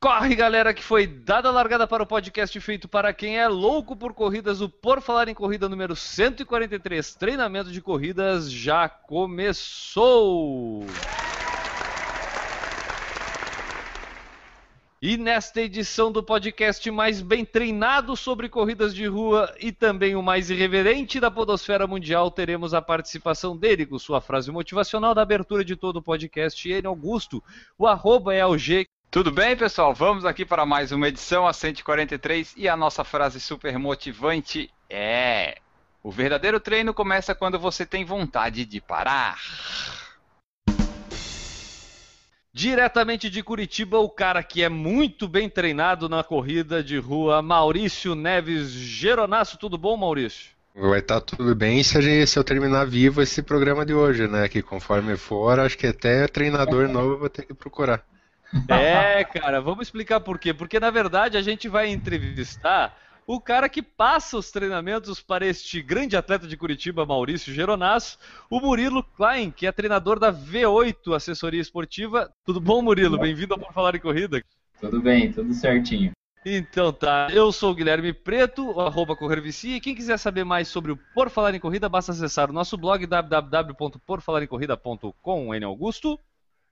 Corre, galera, que foi dada a largada para o podcast feito para quem é louco por corridas. O Por Falar em Corrida número 143, treinamento de corridas, já começou! E nesta edição do podcast mais bem treinado sobre corridas de rua e também o mais irreverente da podosfera mundial, teremos a participação dele com sua frase motivacional da abertura de todo o podcast, ele Augusto. O arroba é AUG. Tudo bem, pessoal? Vamos aqui para mais uma edição, a 143, e a nossa frase super motivante é: O verdadeiro treino começa quando você tem vontade de parar. Diretamente de Curitiba, o cara que é muito bem treinado na corrida de rua, Maurício Neves Geronasso. Tudo bom, Maurício? Vai estar tudo bem se, a gente, se eu terminar vivo esse programa de hoje, né? Que conforme for, acho que até treinador novo eu vou ter que procurar. É, cara, vamos explicar por quê. Porque na verdade a gente vai entrevistar o cara que passa os treinamentos para este grande atleta de Curitiba, Maurício Geronasso, o Murilo Klein, que é treinador da V8 Assessoria Esportiva. Tudo bom, Murilo? Bem-vindo ao Por Falar em Corrida. Tudo bem, tudo certinho. Então tá, eu sou o Guilherme Preto, arroba Corrervicia, e quem quiser saber mais sobre o Por Falar em Corrida, basta acessar o nosso blog www.porfalaremcorrida.com, N Augusto.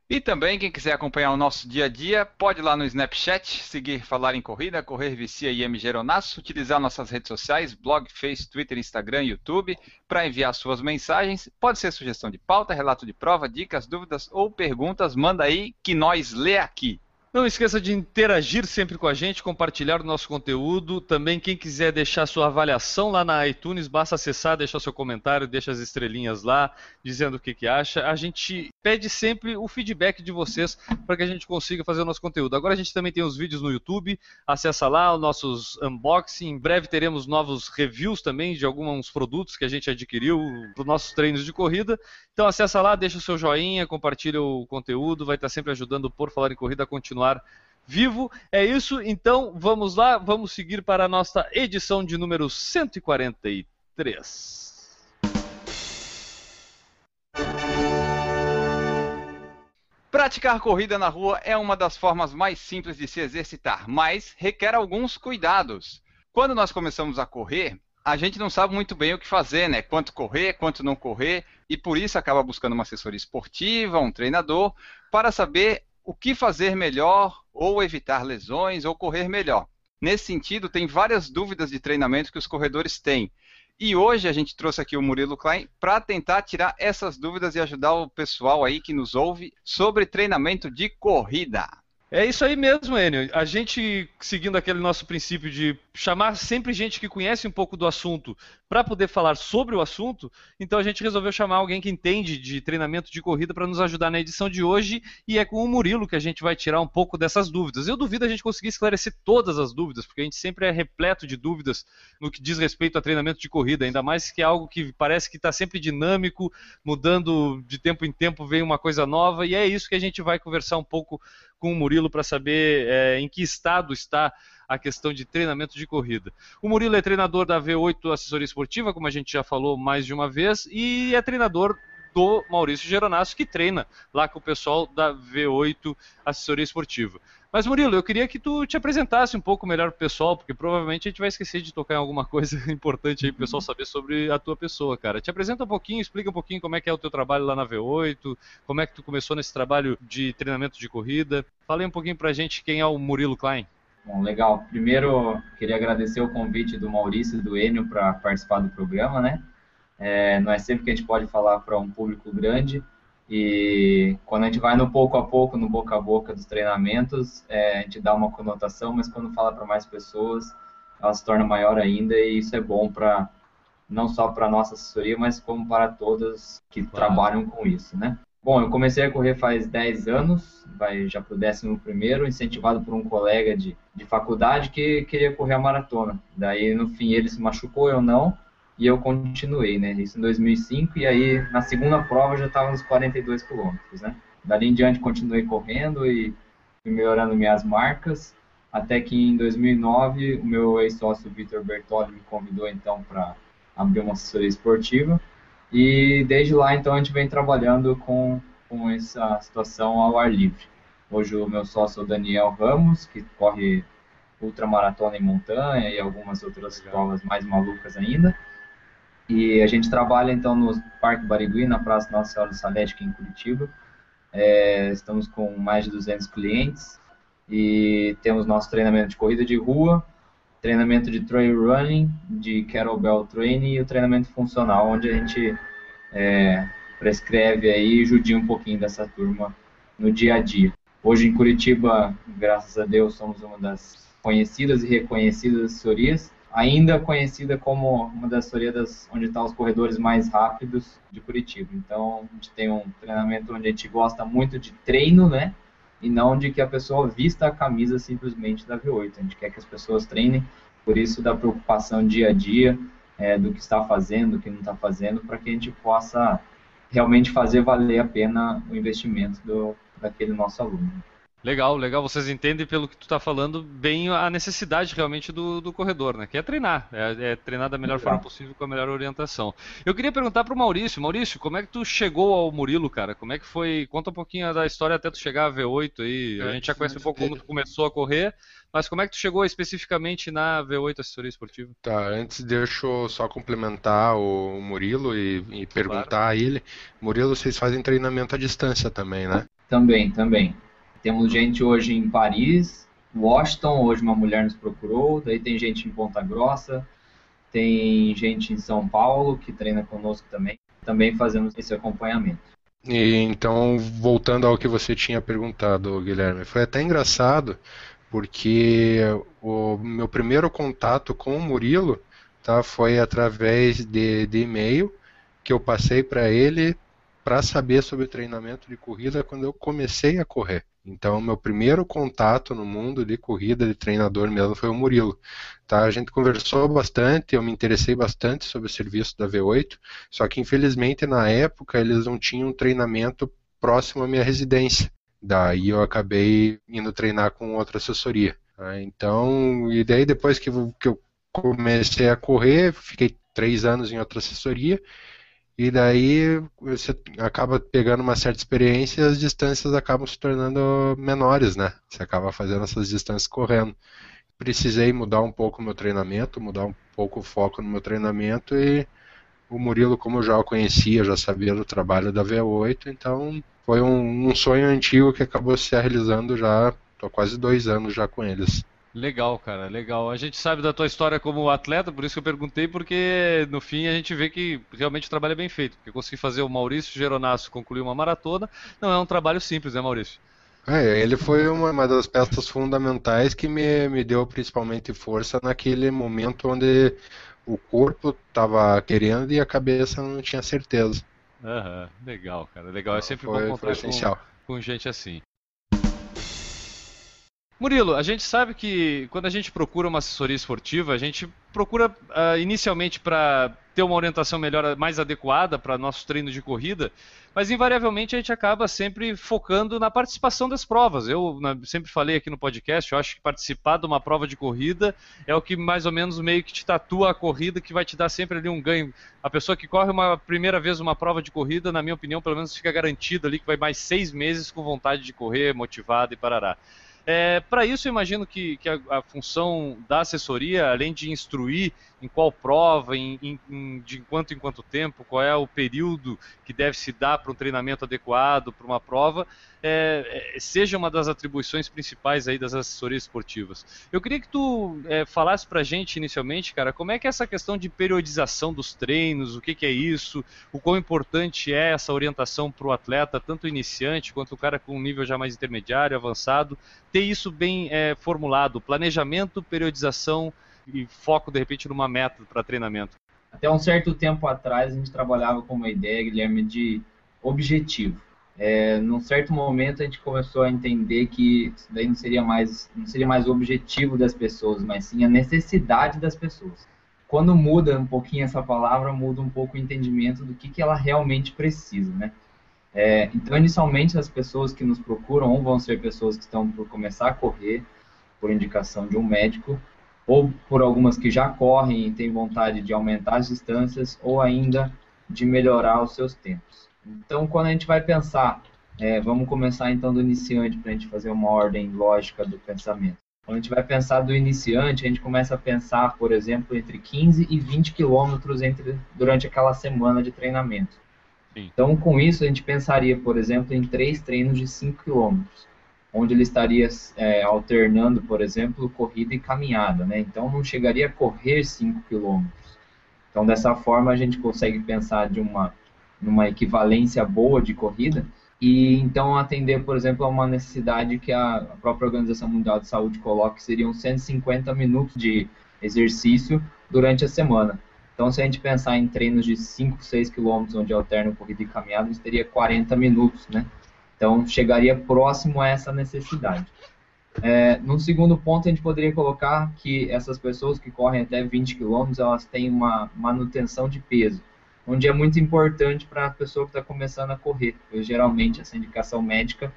E também, quem quiser acompanhar o nosso dia a dia, pode ir lá no Snapchat, seguir Falar em Corrida, Correr Vicia e M Geronasso, utilizar nossas redes sociais, blog, Face, Twitter, Instagram, YouTube, para enviar suas mensagens. Pode ser sugestão de pauta, relato de prova, dicas, dúvidas ou perguntas, manda aí que nós lê aqui. Não esqueça de interagir sempre com a gente, compartilhar o nosso conteúdo. Também, quem quiser deixar sua avaliação lá na iTunes, basta acessar, deixar seu comentário, deixa as estrelinhas lá, dizendo o que, que acha. A gente pede sempre o feedback de vocês para que a gente consiga fazer o nosso conteúdo. Agora a gente também tem os vídeos no YouTube, acessa lá os nossos unboxing. Em breve teremos novos reviews também de alguns produtos que a gente adquiriu para os nossos treinos de corrida. Então acessa lá, deixa o seu joinha, compartilha o conteúdo, vai estar sempre ajudando por Falar em Corrida a continuar vivo. É isso, então vamos lá, vamos seguir para a nossa edição de número 143. Praticar corrida na rua é uma das formas mais simples de se exercitar, mas requer alguns cuidados. Quando nós começamos a correr, a gente não sabe muito bem o que fazer, né? Quanto correr, quanto não correr, e por isso acaba buscando uma assessoria esportiva, um treinador, para saber o que fazer melhor, ou evitar lesões, ou correr melhor. Nesse sentido, tem várias dúvidas de treinamento que os corredores têm. E hoje a gente trouxe aqui o Murilo Klein para tentar tirar essas dúvidas e ajudar o pessoal aí que nos ouve sobre treinamento de corrida. É isso aí mesmo, Enio. A gente, seguindo aquele nosso princípio de chamar sempre gente que conhece um pouco do assunto para poder falar sobre o assunto, então a gente resolveu chamar alguém que entende de treinamento de corrida para nos ajudar na edição de hoje e é com o Murilo que a gente vai tirar um pouco dessas dúvidas. Eu duvido a gente conseguir esclarecer todas as dúvidas, porque a gente sempre é repleto de dúvidas no que diz respeito a treinamento de corrida, ainda mais que é algo que parece que está sempre dinâmico, mudando de tempo em tempo, vem uma coisa nova e é isso que a gente vai conversar um pouco com o Murilo para saber é, em que estado está a questão de treinamento de corrida. O Murilo é treinador da V8 Assessoria Esportiva, como a gente já falou mais de uma vez, e é treinador do Maurício Geronasso, que treina lá com o pessoal da V8 Assessoria Esportiva. Mas Murilo, eu queria que tu te apresentasse um pouco melhor pro pessoal, porque provavelmente a gente vai esquecer de tocar em alguma coisa importante aí pro pessoal saber sobre a tua pessoa, cara. Te apresenta um pouquinho, explica um pouquinho como é que é o teu trabalho lá na V8, como é que tu começou nesse trabalho de treinamento de corrida. Fala aí um pouquinho pra gente quem é o Murilo Klein. Bom, legal. Primeiro, queria agradecer o convite do Maurício e do Enio para participar do programa, né? É, não é sempre que a gente pode falar para um público grande e quando a gente vai no pouco a pouco, no boca a boca dos treinamentos, é, a gente dá uma conotação, mas quando fala para mais pessoas, ela se torna maior ainda e isso é bom para não só para nossa assessoria, mas como para todas que claro. trabalham com isso, né? Bom, eu comecei a correr faz 10 anos, vai já para o 11 primeiro, incentivado por um colega de, de faculdade que queria correr a maratona. Daí, no fim, ele se machucou, eu não, e eu continuei, né? Isso em 2005 e aí na segunda prova eu já estava nos 42 quilômetros, né? Dali em diante continuei correndo e fui melhorando minhas marcas, até que em 2009 o meu ex-sócio Vitor Bertoli me convidou então para abrir uma assessoria esportiva e desde lá então a gente vem trabalhando com, com essa situação ao ar livre. Hoje o meu sócio é o Daniel Ramos, que corre ultramaratona em montanha e algumas outras provas mais malucas ainda. E a gente trabalha então no Parque Barigui, na Praça Nossa Senhora do Salete, aqui em Curitiba. É, estamos com mais de 200 clientes e temos nosso treinamento de corrida de rua, treinamento de trail running, de kettlebell training e o treinamento funcional, onde a gente é, prescreve aí e judia um pouquinho dessa turma no dia a dia. Hoje em Curitiba, graças a Deus, somos uma das conhecidas e reconhecidas assessorias ainda conhecida como uma das assessorias onde estão os corredores mais rápidos de Curitiba. Então, a gente tem um treinamento onde a gente gosta muito de treino, né? E não de que a pessoa vista a camisa simplesmente da V8. A gente quer que as pessoas treinem, por isso da preocupação dia a dia, é, do que está fazendo, do que não está fazendo, para que a gente possa realmente fazer valer a pena o investimento do, daquele nosso aluno. Legal, legal. Vocês entendem pelo que tu está falando bem a necessidade realmente do, do corredor, né? Que é treinar, é, é treinar da melhor legal. forma possível com a melhor orientação. Eu queria perguntar para o Maurício, Maurício, como é que tu chegou ao Murilo, cara? Como é que foi? Conta um pouquinho da história até tu chegar a V8 aí. É, a gente já conhece um pouco como tu começou a correr, mas como é que tu chegou especificamente na V8 assessoria esportiva? Tá, antes deixa eu só complementar o Murilo e, e perguntar claro. a ele. Murilo, vocês fazem treinamento à distância também, né? Também, também. Temos gente hoje em Paris, Washington, hoje uma mulher nos procurou, daí tem gente em Ponta Grossa, tem gente em São Paulo que treina conosco também, também fazemos esse acompanhamento. E então, voltando ao que você tinha perguntado, Guilherme, foi até engraçado, porque o meu primeiro contato com o Murilo tá, foi através de, de e-mail que eu passei para ele para saber sobre treinamento de corrida quando eu comecei a correr. Então, meu primeiro contato no mundo de corrida de treinador mesmo foi o Murilo. Tá? A gente conversou bastante, eu me interessei bastante sobre o serviço da V8, só que infelizmente na época eles não tinham treinamento próximo à minha residência. Daí eu acabei indo treinar com outra assessoria. Tá? Então, e daí depois que, que eu comecei a correr, fiquei três anos em outra assessoria e daí você acaba pegando uma certa experiência e as distâncias acabam se tornando menores, né? Você acaba fazendo essas distâncias correndo. Precisei mudar um pouco o meu treinamento, mudar um pouco o foco no meu treinamento e o Murilo, como eu já o conhecia, já sabia do trabalho da V8, então foi um, um sonho antigo que acabou se realizando já, estou quase dois anos já com eles. Legal, cara, legal. A gente sabe da tua história como atleta, por isso que eu perguntei, porque no fim a gente vê que realmente o trabalho é bem feito. Porque conseguir fazer o Maurício Geronasso concluir uma maratona não é um trabalho simples, né, Maurício? É, ele foi uma, uma das peças fundamentais que me, me deu principalmente força naquele momento onde o corpo estava querendo e a cabeça não tinha certeza. Aham, legal, cara, legal. É sempre foi, bom contar com, com gente assim. Murilo, a gente sabe que quando a gente procura uma assessoria esportiva, a gente procura uh, inicialmente para ter uma orientação melhor, mais adequada para nossos treinos de corrida, mas invariavelmente a gente acaba sempre focando na participação das provas. Eu sempre falei aqui no podcast, eu acho que participar de uma prova de corrida é o que mais ou menos meio que te tatua a corrida, que vai te dar sempre ali um ganho. A pessoa que corre uma primeira vez uma prova de corrida, na minha opinião, pelo menos fica garantida ali que vai mais seis meses com vontade de correr, motivado e parará. É, Para isso, eu imagino que, que a, a, função da assessoria, além de instruir em qual prova, em, em, de quanto em quanto tempo, qual é o período que deve se dar para um treinamento adequado para uma prova, é, é, seja uma das atribuições principais aí das assessorias esportivas. Eu queria que tu é, falasse para a gente inicialmente, cara, como é que é essa questão de periodização dos treinos, o que, que é isso, o quão importante é essa orientação para o atleta, tanto iniciante quanto o cara com um nível já mais intermediário, avançado, ter isso bem é, formulado, planejamento, periodização e foco de repente numa meta para treinamento. Até um certo tempo atrás a gente trabalhava com uma ideia, Guilherme, de objetivo. É, num certo momento a gente começou a entender que isso daí não seria mais não seria mais o objetivo das pessoas, mas sim a necessidade das pessoas. quando muda um pouquinho essa palavra, muda um pouco o entendimento do que, que ela realmente precisa, né? É, então, inicialmente, as pessoas que nos procuram ou vão ser pessoas que estão por começar a correr por indicação de um médico, ou por algumas que já correm e têm vontade de aumentar as distâncias, ou ainda de melhorar os seus tempos. Então, quando a gente vai pensar, é, vamos começar então do iniciante para a gente fazer uma ordem lógica do pensamento. Quando a gente vai pensar do iniciante, a gente começa a pensar, por exemplo, entre 15 e 20 quilômetros entre, durante aquela semana de treinamento. Sim. Então, com isso, a gente pensaria, por exemplo, em três treinos de 5 quilômetros, onde ele estaria é, alternando, por exemplo, corrida e caminhada. Né? Então, não chegaria a correr 5 quilômetros. Então, dessa forma, a gente consegue pensar de uma, numa equivalência boa de corrida, e então atender, por exemplo, a uma necessidade que a própria Organização Mundial de Saúde coloca, que seriam 150 minutos de exercício durante a semana. Então, se a gente pensar em treinos de 5, 6 quilômetros, onde alterna corrida e caminhada, gente teria 40 minutos, né? Então, chegaria próximo a essa necessidade. É, num segundo ponto, a gente poderia colocar que essas pessoas que correm até 20 quilômetros, elas têm uma manutenção de peso onde é muito importante para a pessoa que está começando a correr. Porque, geralmente essa indicação médica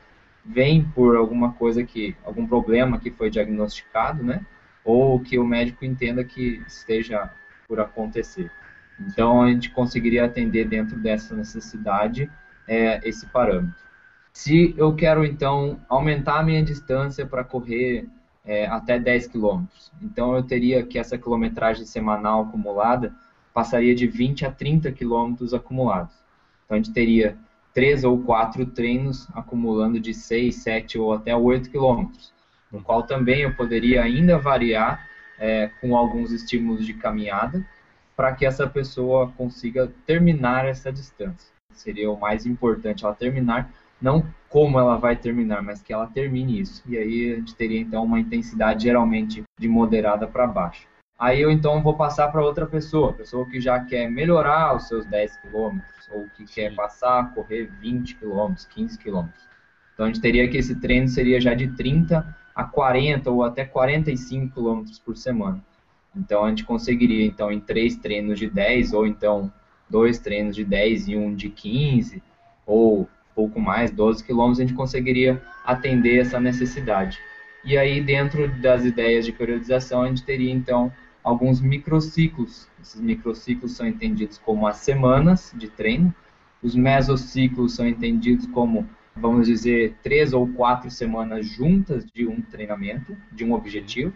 vem por alguma coisa que, algum problema que foi diagnosticado, né? Ou que o médico entenda que esteja por acontecer. Então a gente conseguiria atender dentro dessa necessidade é, esse parâmetro. Se eu quero então aumentar a minha distância para correr é, até 10 km, então eu teria que essa quilometragem semanal acumulada passaria de 20 a 30 quilômetros acumulados. Então a gente teria três ou quatro treinos acumulando de 6, 7 ou até 8 quilômetros, no qual também eu poderia ainda variar é, com alguns estímulos de caminhada para que essa pessoa consiga terminar essa distância. Seria o mais importante, ela terminar, não como ela vai terminar, mas que ela termine isso. E aí a gente teria então uma intensidade geralmente de moderada para baixo. Aí eu então vou passar para outra pessoa, pessoa que já quer melhorar os seus 10 quilômetros, ou que quer passar a correr 20 quilômetros, 15 quilômetros. Então a gente teria que esse treino seria já de 30 a 40 ou até 45 quilômetros por semana. Então a gente conseguiria então em três treinos de 10 ou então dois treinos de 10 e um de 15 ou pouco mais, 12 quilômetros, a gente conseguiria atender essa necessidade. E aí dentro das ideias de periodização a gente teria então alguns microciclos. Esses microciclos são entendidos como as semanas de treino. Os mesociclos são entendidos como, vamos dizer, três ou quatro semanas juntas de um treinamento, de um objetivo.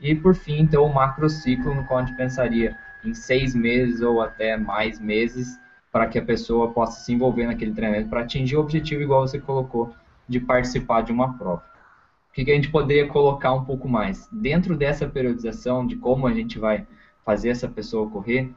E, por fim, então, o macrociclo, no qual a gente pensaria em seis meses ou até mais meses para que a pessoa possa se envolver naquele treinamento para atingir o objetivo, igual você colocou, de participar de uma prova que, a gente poderia colocar um pouco mais? Dentro dessa periodização de como a gente vai fazer essa pessoa correr,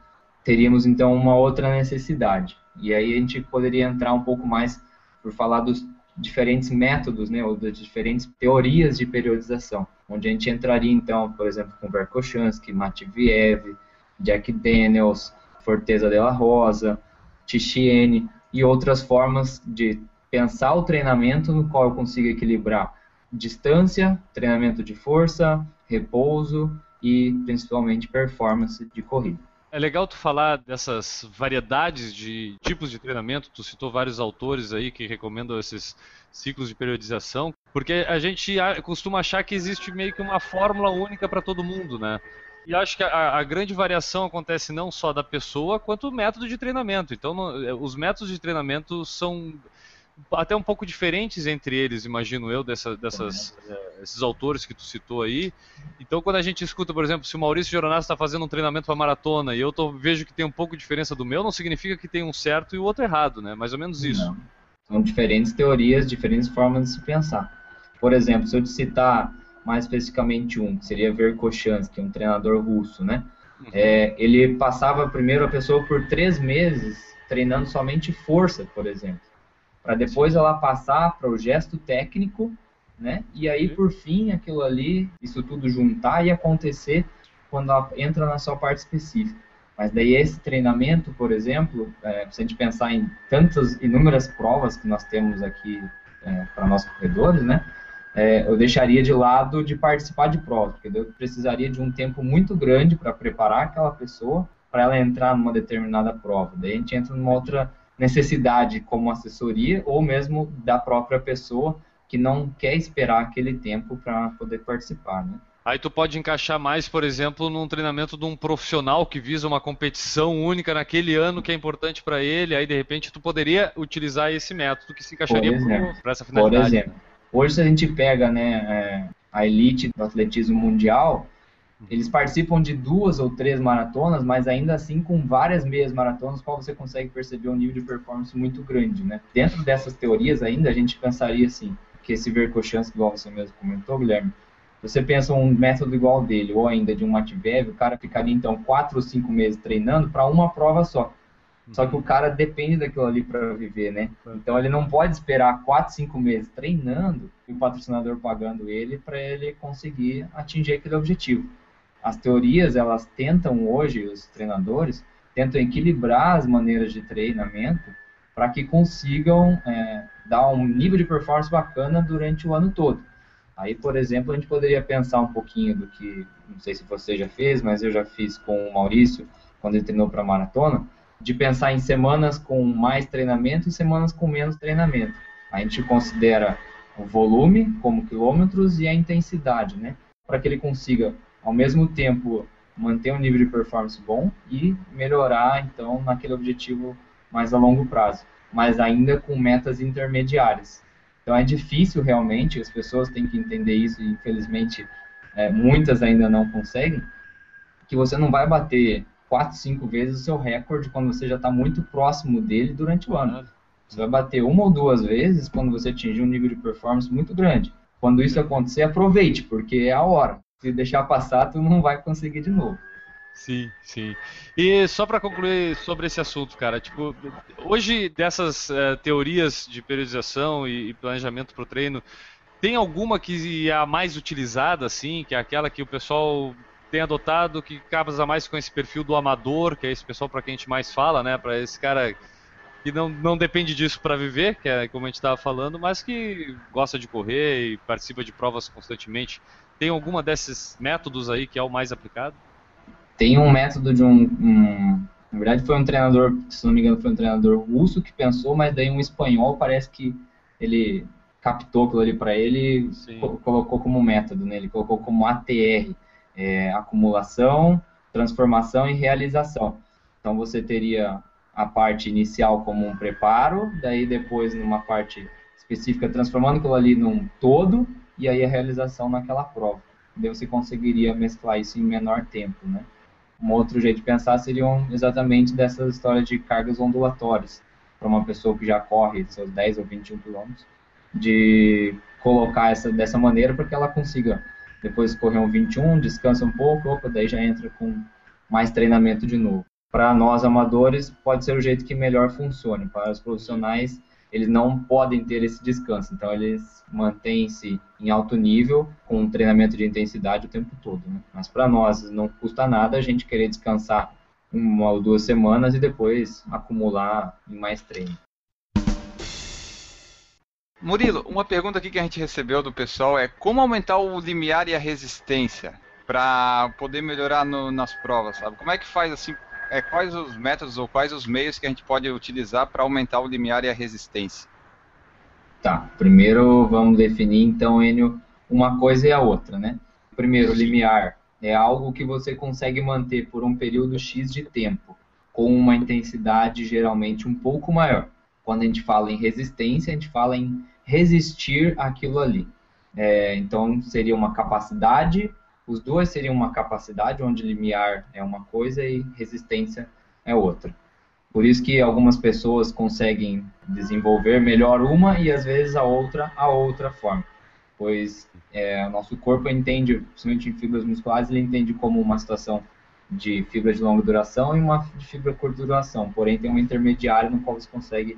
teríamos então uma outra necessidade. E aí a gente poderia entrar um pouco mais por falar dos diferentes métodos, né, ou das diferentes teorias de periodização, onde a gente entraria então, por exemplo, com Verkhochansky, Matviev, Jack Daniels, Forteza de la Rosa, Tichiene e outras formas de pensar o treinamento no qual eu consigo equilibrar distância, treinamento de força, repouso e principalmente performance de corrida. É legal tu falar dessas variedades de tipos de treinamento. Tu citou vários autores aí que recomendam esses ciclos de periodização, porque a gente costuma achar que existe meio que uma fórmula única para todo mundo, né? E acho que a, a, grande variação acontece não só da pessoa, quanto do método de treinamento. Então, no, os métodos de treinamento são até um pouco diferentes entre eles, imagino eu, dessa, dessas, é, esses autores que tu citou aí. Então, quando a gente escuta, por exemplo, se o Maurício Geronasso está fazendo um treinamento para maratona e eu tô, vejo que tem um pouco de diferença do meu, não significa que tem um certo e o outro errado, né? Mais ou menos isso. Não. São diferentes teorias, diferentes formas de se pensar. Por exemplo, se eu te citar mais especificamente um, que seria Verkhochansky, um treinador russo, né? Uhum. É, ele passava primeiro a pessoa por três meses treinando somente força, por exemplo para depois ela passar para o gesto técnico, né? E aí, por fim, aquilo ali, isso tudo juntar e acontecer quando ela entra na sua parte específica. Mas daí esse treinamento, por exemplo, é, se a gente pensar em tantas inúmeras provas que nós temos aqui é, para nossos corredores, né? é, eu deixaria de lado de participar de prova, porque eu precisaria de um tempo muito grande para preparar aquela pessoa para ela entrar numa determinada prova. Daí a gente entra numa outra necessidade como assessoria ou mesmo da própria pessoa que não quer esperar aquele tempo para poder participar, né? Aí tu pode encaixar mais, por exemplo, num treinamento de um profissional que visa uma competição única naquele ano que é importante para ele. Aí de repente tu poderia utilizar esse método que se encaixaria para essa finalidade. Por exemplo, hoje se a gente pega né, é, a elite do atletismo mundial, eles participam de duas ou três maratonas, mas ainda assim com várias meias maratonas, qual você consegue perceber um nível de performance muito grande, né? Dentro dessas teorias ainda a gente pensaria assim, que esse Vercochance, igual você mesmo comentou, Guilherme, você pensa um método igual dele, ou ainda de um Matvev, o cara ficaria então quatro ou cinco meses treinando para uma prova só. Só que o cara depende daquilo ali para viver, né? Então ele não pode esperar quatro, cinco meses treinando e o patrocinador pagando ele para ele conseguir atingir aquele objetivo. As teorias, elas tentam hoje, os treinadores, tentam equilibrar as maneiras de treinamento para que consigam é, dar um nível de performance bacana durante o ano todo. Aí, por exemplo, a gente poderia pensar um pouquinho do que, não sei se você já fez, mas eu já fiz com o Maurício, quando ele treinou para maratona, de pensar em semanas com mais treinamento e semanas com menos treinamento. A gente considera o volume como quilômetros e a intensidade, né? Para que ele consiga, ao mesmo tempo, manter um nível de performance bom e melhorar, então, naquele objetivo mais a longo prazo, mas ainda com metas intermediárias. Então é difícil realmente, as pessoas têm que entender isso e infelizmente é, muitas ainda não conseguem, que você não vai bater quatro, cinco vezes o seu recorde quando você já está muito próximo dele durante o ano. Você vai bater uma ou duas vezes quando você atingir um nível de performance muito grande. Quando isso acontecer, aproveite, porque é a hora. Se deixar passar, tu não vai conseguir de novo. Sim, sim. E só para concluir sobre esse assunto, cara, tipo, hoje dessas uh, teorias de periodização e, e planejamento para o treino, tem alguma que é a mais utilizada, assim, que é aquela que o pessoal tem adotado, que casa mais com esse perfil do amador, que é esse pessoal para quem a gente mais fala, né, para esse cara que não, não depende disso para viver, que é como a gente estava falando, mas que gosta de correr e participa de provas constantemente. Tem alguma desses métodos aí que é o mais aplicado? Tem um método de um, um, Na verdade, foi um treinador, se não me engano, foi um treinador russo que pensou, mas daí um espanhol parece que ele captou aquilo ali para ele e colocou como método, né? Ele colocou como ATR, é, acumulação, transformação e realização. Então você teria a parte inicial como um preparo, daí depois numa parte específica transformando aquilo ali num todo e aí a realização naquela prova. Daí você conseguiria mesclar isso em menor tempo, né? Um outro jeito de pensar seriam exatamente dessas histórias de cargas ondulatórias, para uma pessoa que já corre seus 10 ou 21 quilômetros, de colocar essa dessa maneira para que ela consiga depois correr um 21, descansa um pouco, opa, daí já entra com mais treinamento de novo. Para nós amadores, pode ser o jeito que melhor funcione. Para os profissionais, eles não podem ter esse descanso, então eles mantêm-se em alto nível com um treinamento de intensidade o tempo todo. Né? Mas para nós não custa nada a gente querer descansar uma ou duas semanas e depois acumular em mais treino. Murilo, uma pergunta aqui que a gente recebeu do pessoal é como aumentar o limiar e a resistência para poder melhorar no, nas provas, sabe? Como é que faz assim é, quais os métodos ou quais os meios que a gente pode utilizar para aumentar o limiar e a resistência? Tá, primeiro vamos definir então, Enio, uma coisa e a outra, né? Primeiro, limiar é algo que você consegue manter por um período X de tempo, com uma intensidade geralmente um pouco maior. Quando a gente fala em resistência, a gente fala em resistir àquilo ali. É, então, seria uma capacidade os dois seriam uma capacidade onde limiar é uma coisa e resistência é outra. Por isso que algumas pessoas conseguem desenvolver melhor uma e às vezes a outra a outra forma. Pois é, o nosso corpo entende, principalmente em fibras musculares, ele entende como uma situação de fibra de longa duração e uma de fibra curta duração. Porém, tem um intermediário no qual você consegue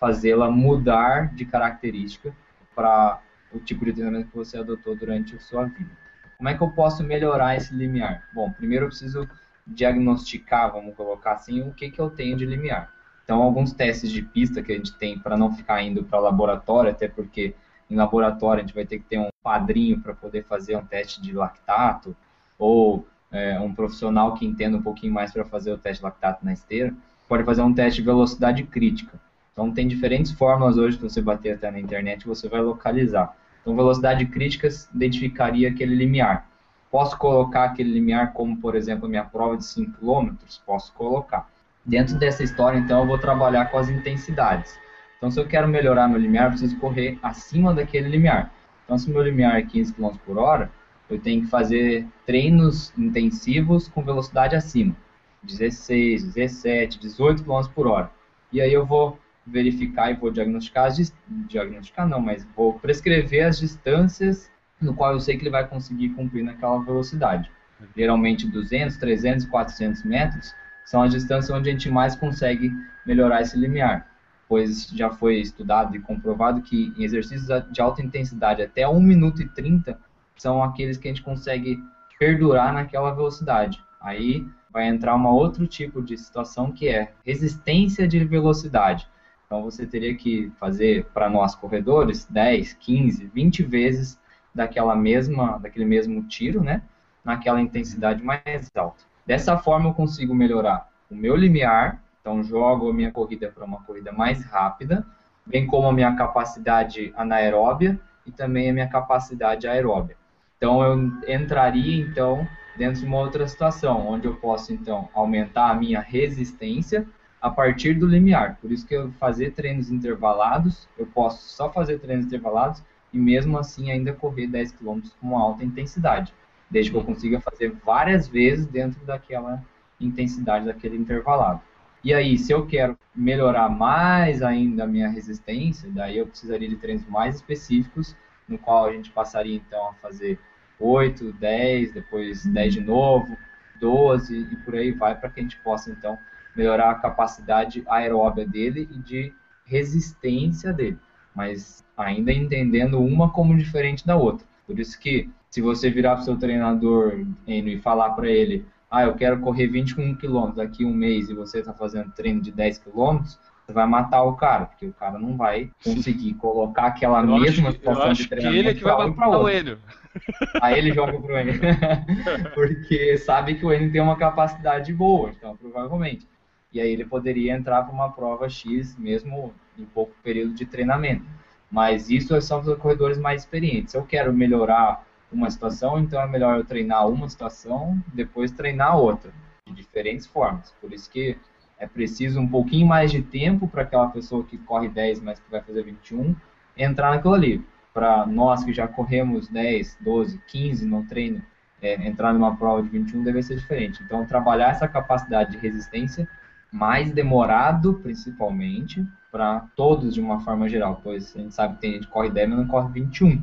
fazê-la mudar de característica para o tipo de treinamento que você adotou durante a sua vida. Como é que eu posso melhorar esse limiar? Bom, primeiro eu preciso diagnosticar, vamos colocar assim, o que, que eu tenho de limiar. Então, alguns testes de pista que a gente tem para não ficar indo para laboratório, até porque em laboratório, a gente vai ter que ter um padrinho para poder fazer um teste de lactato, ou é, um profissional que entenda um pouquinho mais para fazer o teste de lactato na esteira, pode fazer um teste de velocidade crítica. Então, tem diferentes fórmulas hoje que você bater até na internet, você vai localizar. Então, velocidade crítica identificaria aquele limiar. Posso colocar aquele limiar como, por exemplo, minha prova de 5 km? Posso colocar. Dentro dessa história, então, eu vou trabalhar com as intensidades. Então, se eu quero melhorar meu limiar, eu preciso correr acima daquele limiar. Então, se meu limiar é 15 km por hora, eu tenho que fazer treinos intensivos com velocidade acima. 16, 17, 18 km por hora. E aí eu vou verificar e vou diagnosticar, as, diagnosticar não, mas vou prescrever as distâncias no qual eu sei que ele vai conseguir cumprir naquela velocidade. Geralmente 200, 300, 400 metros são as distâncias onde a gente mais consegue melhorar esse limiar, pois já foi estudado e comprovado que em exercícios de alta intensidade até 1 minuto e 30 são aqueles que a gente consegue perdurar naquela velocidade. Aí vai entrar um outro tipo de situação que é resistência de velocidade. Então você teria que fazer para nós corredores 10, 15, 20 vezes daquela mesma, daquele mesmo tiro, né? Naquela intensidade mais alta. Dessa forma eu consigo melhorar o meu limiar, então jogo a minha corrida para uma corrida mais rápida, bem como a minha capacidade anaeróbia e também a minha capacidade aeróbia. Então eu entraria então dentro de uma outra situação, onde eu posso então aumentar a minha resistência a partir do limiar. Por isso que eu fazer treinos intervalados, eu posso só fazer treinos intervalados e mesmo assim ainda correr 10 km com alta intensidade, desde que eu consiga fazer várias vezes dentro daquela intensidade daquele intervalado. E aí, se eu quero melhorar mais ainda a minha resistência, daí eu precisaria de treinos mais específicos, no qual a gente passaria então a fazer 8, 10, depois 10 de novo, 12 e por aí vai, para que a gente possa então melhorar a capacidade aeróbia dele e de resistência dele, mas ainda entendendo uma como diferente da outra. Por isso que se você virar para o seu treinador e falar para ele, ah, eu quero correr 21 km daqui a um mês e você está fazendo treino de 10 km, você vai matar o cara, porque o cara não vai conseguir colocar aquela eu mesma acho, situação de treinamento. Que ele é que vai matar o Enio. Aí ele joga pro Enio. porque sabe que o Enio tem uma capacidade boa, então provavelmente. E aí ele poderia entrar para uma prova X mesmo em pouco período de treinamento. Mas isso são os corredores mais experientes. Se eu quero melhorar uma situação, então é melhor eu treinar uma situação, depois treinar outra, de diferentes formas. Por isso que é preciso um pouquinho mais de tempo para aquela pessoa que corre 10, mas que vai fazer 21, entrar naquilo ali. Para nós que já corremos 10, 12, 15 no treino, é, entrar numa prova de 21 deve ser diferente. Então, trabalhar essa capacidade de resistência mais demorado, principalmente, para todos de uma forma geral, pois a gente sabe que tem gente que corre 10, mas não corre 21.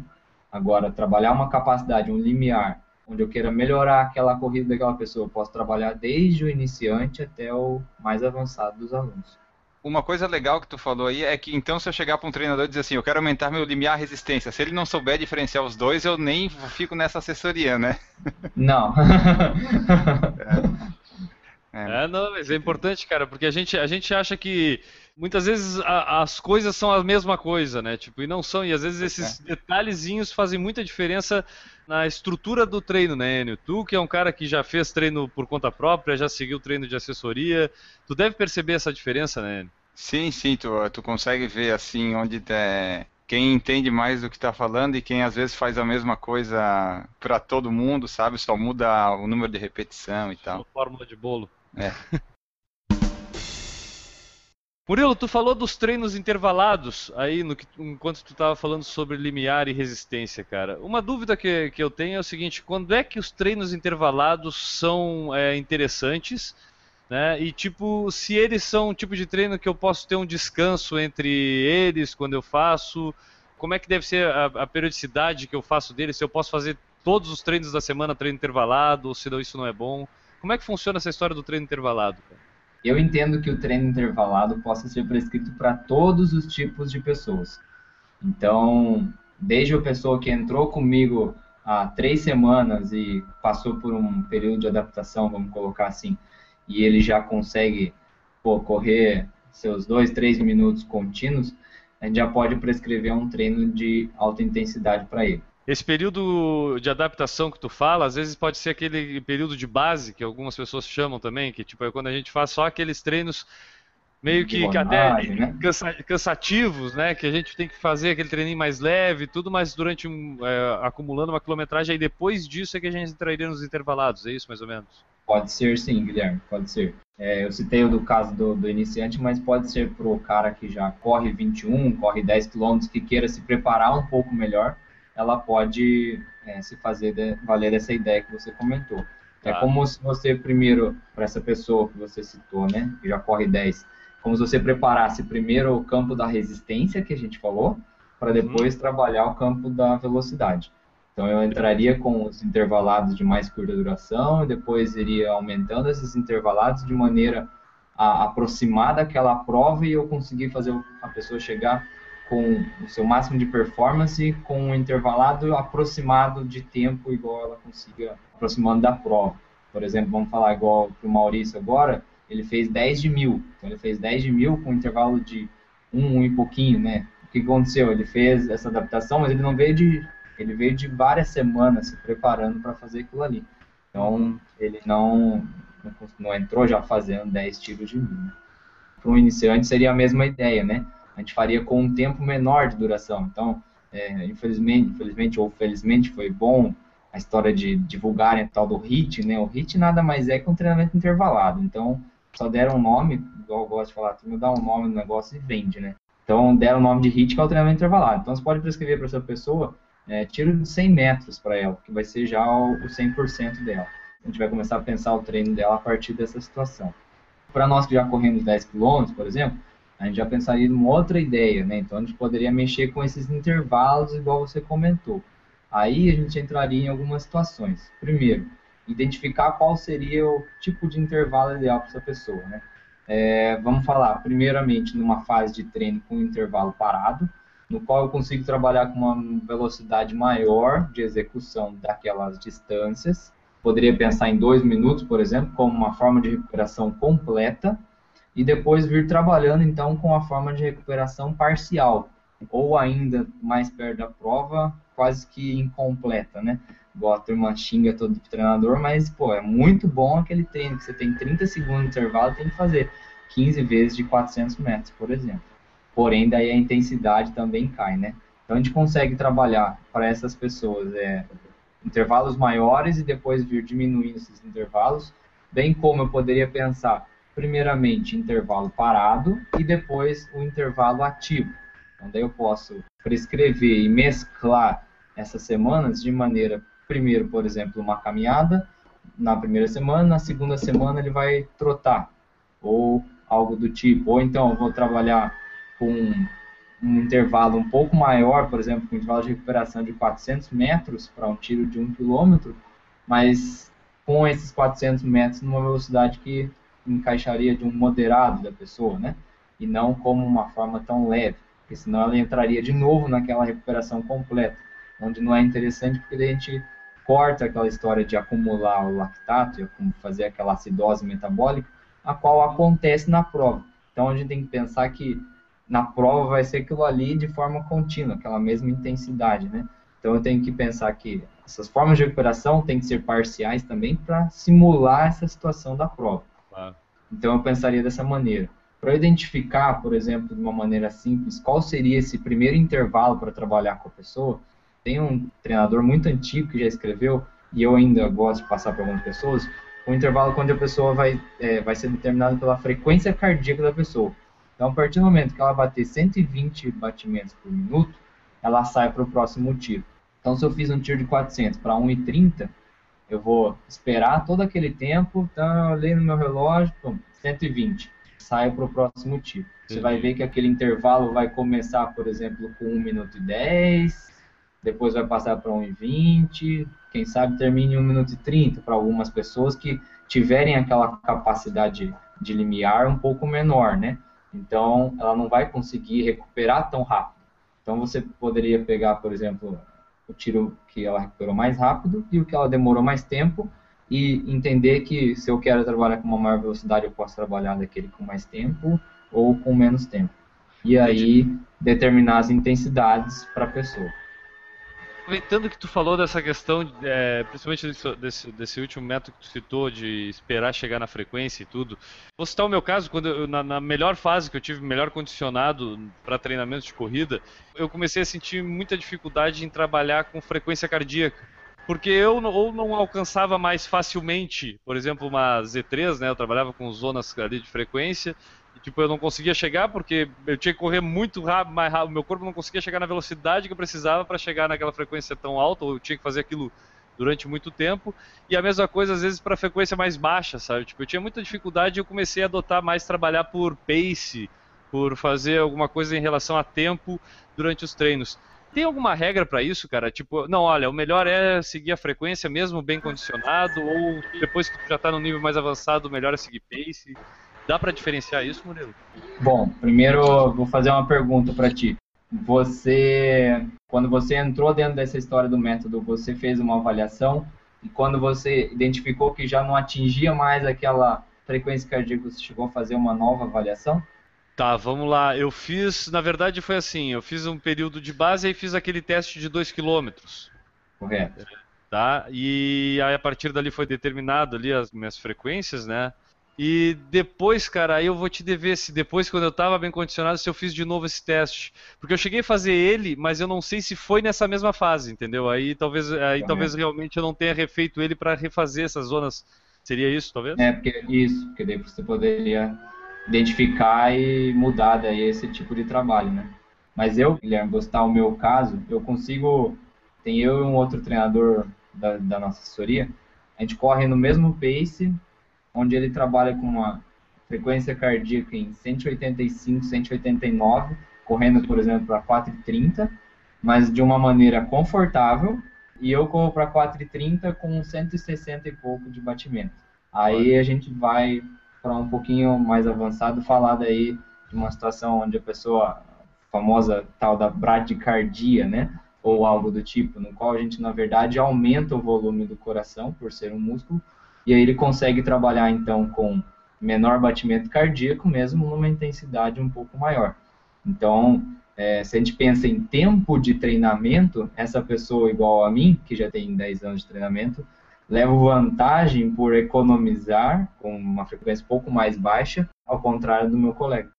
Agora, trabalhar uma capacidade, um limiar onde eu queira melhorar aquela corrida daquela pessoa, eu posso trabalhar desde o iniciante até o mais avançado dos alunos. Uma coisa legal que tu falou aí é que então se eu chegar para um treinador e dizer assim, eu quero aumentar meu limiar resistência, se ele não souber diferenciar os dois, eu nem fico nessa assessoria, né? Não. é. É, não, mas é importante, cara, porque a gente, a gente acha que muitas vezes a, as coisas são a mesma coisa, né? Tipo, e não são, e às vezes esses é. detalhezinhos fazem muita diferença na estrutura do treino, né, Enio? Tu que é um cara que já fez treino por conta própria, já seguiu treino de assessoria, tu deve perceber essa diferença, né, Enio? Sim, sim, tu, tu consegue ver assim onde tá, quem entende mais do que está falando e quem às vezes faz a mesma coisa para todo mundo, sabe? Só muda o número de repetição e tal. Fórmula de bolo. É. Murilo, tu falou dos treinos intervalados aí no que, enquanto tu estava falando sobre limiar e resistência, cara. Uma dúvida que, que eu tenho é o seguinte: quando é que os treinos intervalados são é, interessantes? Né? E tipo, se eles são um tipo de treino que eu posso ter um descanso entre eles quando eu faço, como é que deve ser a, a periodicidade que eu faço deles? Se eu posso fazer todos os treinos da semana treino intervalado, ou se não isso não é bom? Como é que funciona essa história do treino intervalado? Eu entendo que o treino intervalado possa ser prescrito para todos os tipos de pessoas. Então, desde a pessoa que entrou comigo há três semanas e passou por um período de adaptação, vamos colocar assim, e ele já consegue pô, correr seus dois, três minutos contínuos, a gente já pode prescrever um treino de alta intensidade para ele. Esse período de adaptação que tu fala, às vezes pode ser aquele período de base, que algumas pessoas chamam também, que tipo é quando a gente faz só aqueles treinos meio que, que até né? cansa, cansativos, né? Que a gente tem que fazer aquele treininho mais leve, tudo, mas durante um, é, acumulando uma quilometragem, aí depois disso é que a gente entraria nos intervalados, é isso mais ou menos? Pode ser sim, Guilherme, pode ser. É, eu citei o do caso do, do iniciante, mas pode ser para o cara que já corre 21, corre 10 km, que queira se preparar um pouco melhor, ela pode é, se fazer de, valer dessa ideia que você comentou. É tá. É como se você primeiro, para essa pessoa que você citou, né, que já corre 10, como se você preparasse primeiro o campo da resistência, que a gente falou, para uhum. depois trabalhar o campo da velocidade. Então eu entraria com os intervalados de mais curta duração e depois iria aumentando esses intervalados de maneira a aproximar daquela prova e eu conseguir fazer a pessoa chegar com o seu máximo de performance com um intervalado aproximado de tempo igual ela consiga aproximando da prova. Por exemplo, vamos falar igual para o Maurício agora, ele fez 10 de mil. Então ele fez 10 de mil com um intervalo de um, um e pouquinho, né? O que aconteceu? Ele fez essa adaptação, mas ele não veio de ele veio de várias semanas se preparando para fazer aquilo ali. Então, ele não, não entrou já fazendo 10 tiros de mil. Para um iniciante seria a mesma ideia, né? A gente faria com um tempo menor de duração. Então, é, infelizmente, infelizmente ou felizmente foi bom a história de divulgarem a tal do HIT, né? O HIT nada mais é que um treinamento intervalado. Então, só deram um nome, igual eu gosto de falar, tu me dá um nome no negócio e vende, né? Então, deram o nome de HIT, que é o treinamento intervalado. Então, você pode prescrever para essa pessoa é, tiro de 100 metros para ela, que vai ser já o, o 100% dela. A gente vai começar a pensar o treino dela a partir dessa situação. Para nós que já corremos 10 km, por exemplo, a gente já pensaria em uma outra ideia, né? Então a gente poderia mexer com esses intervalos, igual você comentou. Aí a gente entraria em algumas situações. Primeiro, identificar qual seria o tipo de intervalo ideal para essa pessoa, né? É, vamos falar, primeiramente, numa fase de treino com intervalo parado, no qual eu consigo trabalhar com uma velocidade maior de execução daquelas distâncias. Poderia pensar em dois minutos, por exemplo, como uma forma de recuperação completa, e depois vir trabalhando então com a forma de recuperação parcial, ou ainda mais perto da prova, quase que incompleta, né? Igual a turma xinga todo treinador, mas pô, é muito bom aquele treino que você tem 30 segundos de intervalo, tem que fazer 15 vezes de 400 metros, por exemplo porém daí a intensidade também cai, né? Então a gente consegue trabalhar para essas pessoas é, intervalos maiores e depois vir diminuindo esses intervalos, bem como eu poderia pensar primeiramente intervalo parado e depois o intervalo ativo. Então daí eu posso prescrever e mesclar essas semanas de maneira, primeiro, por exemplo, uma caminhada na primeira semana, na segunda semana ele vai trotar ou algo do tipo, ou então eu vou trabalhar com um intervalo um pouco maior, por exemplo, com um intervalo de recuperação de 400 metros para um tiro de 1 km, mas com esses 400 metros numa velocidade que encaixaria de um moderado da pessoa, né? E não como uma forma tão leve, porque senão ela entraria de novo naquela recuperação completa, onde não é interessante porque a gente corta aquela história de acumular o lactato, e fazer aquela acidose metabólica, a qual acontece na prova. Então a gente tem que pensar que na prova vai ser aquilo ali de forma contínua, aquela mesma intensidade, né? Então eu tenho que pensar que essas formas de recuperação têm que ser parciais também para simular essa situação da prova. Então eu pensaria dessa maneira. Para identificar, por exemplo, de uma maneira simples, qual seria esse primeiro intervalo para trabalhar com a pessoa, tem um treinador muito antigo que já escreveu, e eu ainda gosto de passar para algumas pessoas, um intervalo quando a pessoa vai, é, vai ser determinado pela frequência cardíaca da pessoa. Então, a partir do momento que ela bater 120 batimentos por minuto, ela sai para o próximo tiro. Então, se eu fiz um tiro de 400 para 1,30, eu vou esperar todo aquele tempo, então eu olhei no meu relógio, pum, 120, saio para o próximo tiro. Você vai ver que aquele intervalo vai começar, por exemplo, com 1 minuto e 10, depois vai passar para 1,20, quem sabe termine em 1 minuto e 30 para algumas pessoas que tiverem aquela capacidade de limiar um pouco menor, né? Então, ela não vai conseguir recuperar tão rápido. Então, você poderia pegar, por exemplo, o tiro que ela recuperou mais rápido e o que ela demorou mais tempo e entender que se eu quero trabalhar com uma maior velocidade, eu posso trabalhar daquele com mais tempo ou com menos tempo. e aí determinar as intensidades para a pessoa. Aproveitando que tu falou dessa questão, é, principalmente desse, desse, desse, último método que tu citou, de esperar chegar na frequência e tudo. Vou citar o meu caso, quando eu, na, na, melhor fase que eu tive, melhor condicionado para treinamento de corrida, eu comecei a sentir muita dificuldade em trabalhar com frequência cardíaca. Porque eu ou não alcançava mais facilmente, por exemplo, uma Z3, né? Eu trabalhava com zonas ali de frequência, tipo, eu não conseguia chegar porque eu tinha que correr muito rápido, mais rápido. Meu corpo não conseguia chegar na velocidade que eu precisava para chegar naquela frequência tão alta, ou eu tinha que fazer aquilo durante muito tempo. E a mesma coisa às vezes para frequência mais baixa, sabe? Tipo, eu tinha muita dificuldade e eu comecei a adotar mais trabalhar por pace, por fazer alguma coisa em relação a tempo durante os treinos. Tem alguma regra para isso, cara? Tipo, não, olha, o melhor é seguir a frequência mesmo bem condicionado, ou depois que tu já está no nível mais avançado, o melhor é seguir pace. Dá para diferenciar isso, Murilo? Bom, primeiro vou fazer uma pergunta para ti. Você, quando você entrou dentro dessa história do método, você fez uma avaliação e quando você identificou que já não atingia mais aquela frequência cardíaca, você chegou a fazer uma nova avaliação? Tá, vamos lá. Eu fiz, na verdade foi assim, eu fiz um período de base e fiz aquele teste de 2 km. Correto. Tá? E aí a partir dali foi determinado ali as minhas frequências, né? E depois, cara, aí eu vou te dever se depois, quando eu estava bem condicionado, se eu fiz de novo esse teste. Porque eu cheguei a fazer ele, mas eu não sei se foi nessa mesma fase, entendeu? Aí talvez, aí, talvez realmente eu não tenha refeito ele para refazer essas zonas. Seria isso, talvez? É, porque isso, porque daí você poderia identificar e mudar daí esse tipo de trabalho, né? Mas eu, Guilherme, vou citar o meu caso, eu consigo. Tem eu e um outro treinador da, da nossa assessoria, a gente corre no mesmo pace onde ele trabalha com uma frequência cardíaca em 185, 189, correndo, por exemplo, para 430, mas de uma maneira confortável, e eu corro para 430 com 160 e pouco de batimento. Aí a gente vai para um pouquinho mais avançado falar daí de uma situação onde a pessoa famosa tal da bradicardia, né? Ou algo do tipo, no qual a gente na verdade aumenta o volume do coração por ser um músculo e aí ele consegue trabalhar então com menor batimento cardíaco, mesmo numa intensidade um pouco maior. Então, é, se a gente pensa em tempo de treinamento, essa pessoa igual a mim, que já tem 10 anos de treinamento, leva vantagem por economizar com uma frequência um pouco mais baixa, ao contrário do meu colega.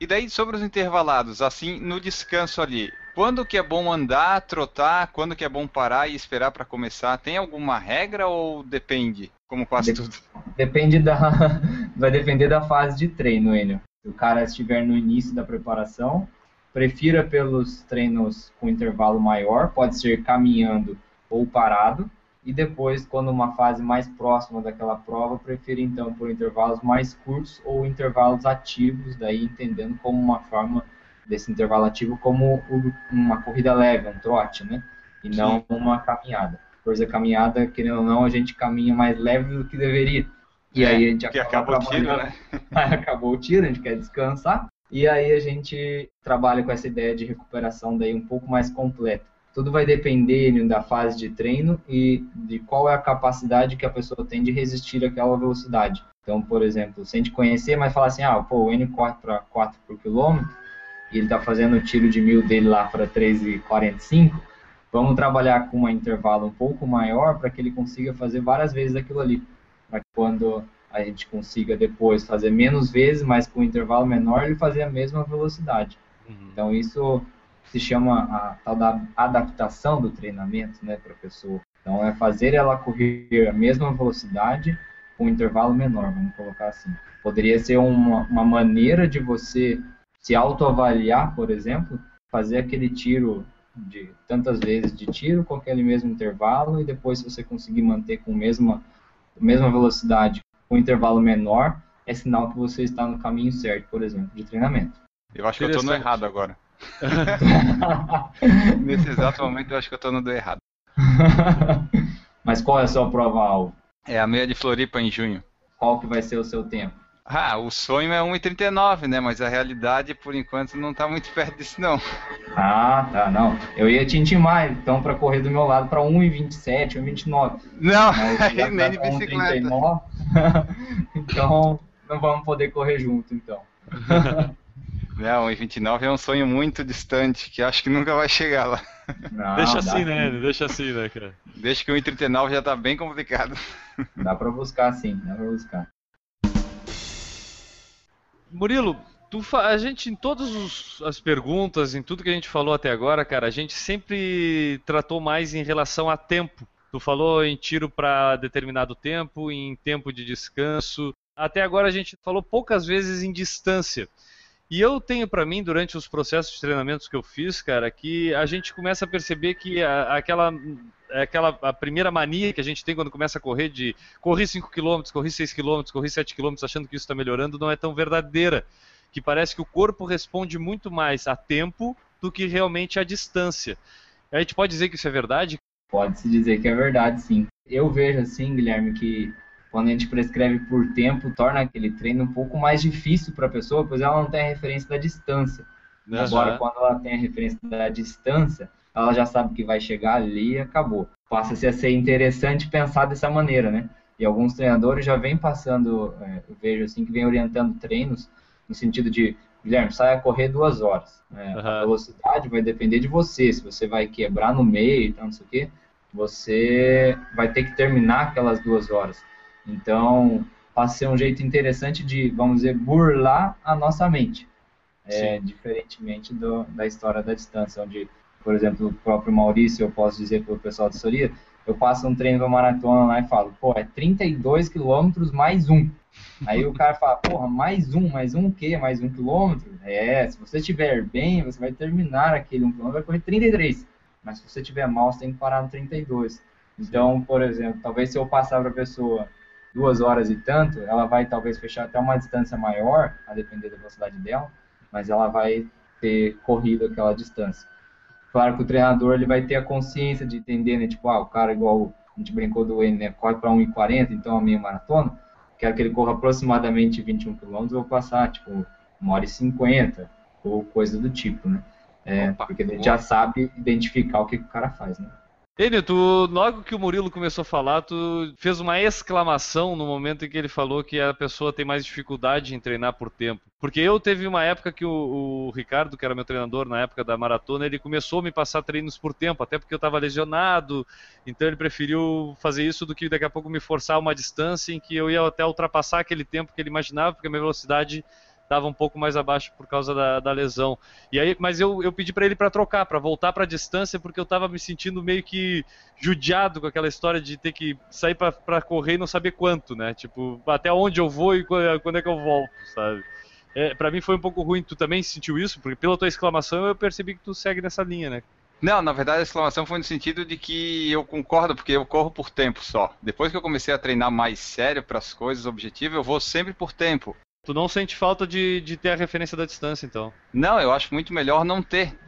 E daí sobre os intervalados, assim, no descanso ali, quando que é bom andar, trotar, quando que é bom parar e esperar para começar? Tem alguma regra ou depende, como quase tudo? Depende da vai depender da fase de treino, Enio. Se o cara estiver no início da preparação, prefira pelos treinos com intervalo maior, pode ser caminhando ou parado, e depois, quando uma fase mais próxima daquela prova, prefiro então por intervalos mais curtos ou intervalos ativos, daí entendendo como uma forma desse intervalo ativo como uma corrida leve, um trote, né? E não Sim. uma caminhada. Por exemplo, caminhada, querendo ou não, a gente caminha mais leve do que deveria. E é, aí a gente acaba acabou o tiro, né? acabou o tiro, a gente quer descansar. E aí a gente trabalha com essa ideia de recuperação daí um pouco mais completa. Tudo vai depender da fase de treino e de qual é a capacidade que a pessoa tem de resistir àquela velocidade. Então, por exemplo, se a gente conhecer, mas falar assim, ah, pô, o N corre para 4 por quilômetro e ele está fazendo o tiro de mil dele lá para 3,45, vamos trabalhar com um intervalo um pouco maior para que ele consiga fazer várias vezes aquilo ali. Para que quando a gente consiga depois fazer menos vezes, mas com um intervalo menor, ele fazer a mesma velocidade. Uhum. Então, isso se chama a tal da adaptação do treinamento né, para a pessoa. Então, é fazer ela correr a mesma velocidade com um intervalo menor, vamos colocar assim. Poderia ser uma, uma maneira de você se autoavaliar, por exemplo, fazer aquele tiro de tantas vezes de tiro com aquele mesmo intervalo e depois se você conseguir manter com a mesma, mesma velocidade com um intervalo menor, é sinal que você está no caminho certo, por exemplo, de treinamento. Eu acho que eu estou no errado agora. Nesse exato momento eu acho que eu tô no do errado. Mas qual é a sua prova-alvo? É a meia de Floripa em junho. Qual que vai ser o seu tempo? Ah, o sonho é 1,39, né? Mas a realidade, por enquanto, não tá muito perto disso, não. Ah, tá, não. Eu ia te intimar, então, para correr do meu lado para 1,27, 1,29. Não, nem de bicicleta. 1,39, então, não vamos poder correr junto, então. Não, 1,29 é um sonho muito distante, que acho que nunca vai chegar lá. Não, Deixa assim, sim. né? Deixa assim, né, cara? Deixa que o 1,39 já tá bem complicado. Dá pra buscar sim, dá pra buscar. Murilo, fa- a gente em todas os- as perguntas, em tudo que a gente falou até agora, cara, a gente sempre tratou mais em relação a tempo. Tu falou em tiro para determinado tempo, em tempo de descanso. Até agora a gente falou poucas vezes em distância. E eu tenho pra mim, durante os processos de treinamentos que eu fiz, cara, que a gente começa a perceber que a- aquela, aquela a primeira mania que a gente tem quando começa a correr de corri 5 km, corri 6 km, corri 7 km, achando que isso está melhorando, não é tão verdadeira. Que parece que o corpo responde muito mais a tempo do que realmente a distância. A gente pode dizer que isso é verdade? Pode-se dizer que é verdade, sim. Eu vejo assim, Guilherme, que quando a gente prescreve por tempo, torna aquele treino um pouco mais difícil para a pessoa, pois ela não tem a referência da distância. Agora, Aham. quando ela tem a referência da distância, ela já sabe que vai chegar ali e acabou. Passa-se a ser interessante pensar dessa maneira, né? E alguns treinadores já vêm passando, é, eu vejo assim, que vem orientando treinos no sentido de, Guilherme, sai a correr duas horas. né? A Aham. velocidade vai depender de você, se você vai quebrar no meio e tal, não sei o quê, você vai ter que terminar aquelas duas horas. Então, passa a ser um jeito interessante de, vamos dizer, burlar a nossa mente. É, diferentemente do, da história da distância, onde, por exemplo, o próprio Maurício, eu posso dizer para o pessoal de Soria, eu passo um treino maratona lá e falo, pô, é 32 quilômetros mais um. Aí o cara fala, porra, mais um, mais um o quê? Mais um quilômetro? É, se você estiver bem, você vai terminar aquele um quilômetro, vai correr 33. Mas se você estiver mal, você tem que parar no 32. Então, por exemplo, talvez se eu passar para a pessoa duas horas e tanto, ela vai talvez fechar até uma distância maior, a depender da velocidade dela, mas ela vai ter corrido aquela distância. Claro que o treinador ele vai ter a consciência de entender, né? Tipo, ah, o cara igual a gente brincou do N, né? Corre para 1,40, então a minha maratona, quero que ele corra aproximadamente 21 km, eu vou passar, tipo, 1 hora e 50, ou coisa do tipo, né? É, Opa, porque ele já sabe identificar o que, que o cara faz, né? Enio, tu, logo que o Murilo começou a falar, tu fez uma exclamação no momento em que ele falou que a pessoa tem mais dificuldade em treinar por tempo. Porque eu teve uma época que o, o Ricardo, que era meu treinador na época da maratona, ele começou a me passar treinos por tempo, até porque eu estava lesionado, então ele preferiu fazer isso do que daqui a pouco me forçar uma distância em que eu ia até ultrapassar aquele tempo que ele imaginava, porque a minha velocidade estava um pouco mais abaixo por causa da, da lesão. E aí, mas eu, eu pedi para ele para trocar, para voltar para a distância, porque eu estava me sentindo meio que judiado com aquela história de ter que sair para correr e não saber quanto, né? Tipo, até onde eu vou e quando, é que eu volto, sabe? É, para mim foi um pouco ruim. Tu também sentiu isso? Porque pela tua exclamação eu percebi que tu segue nessa linha, né? Não, na verdade a exclamação foi no sentido de que eu concordo, porque eu corro por tempo só. Depois que eu comecei a treinar mais sério para as coisas, objetivo, eu vou sempre por tempo. Tu não sente falta de, de ter a referência da distância, então? Não, eu acho muito melhor não ter.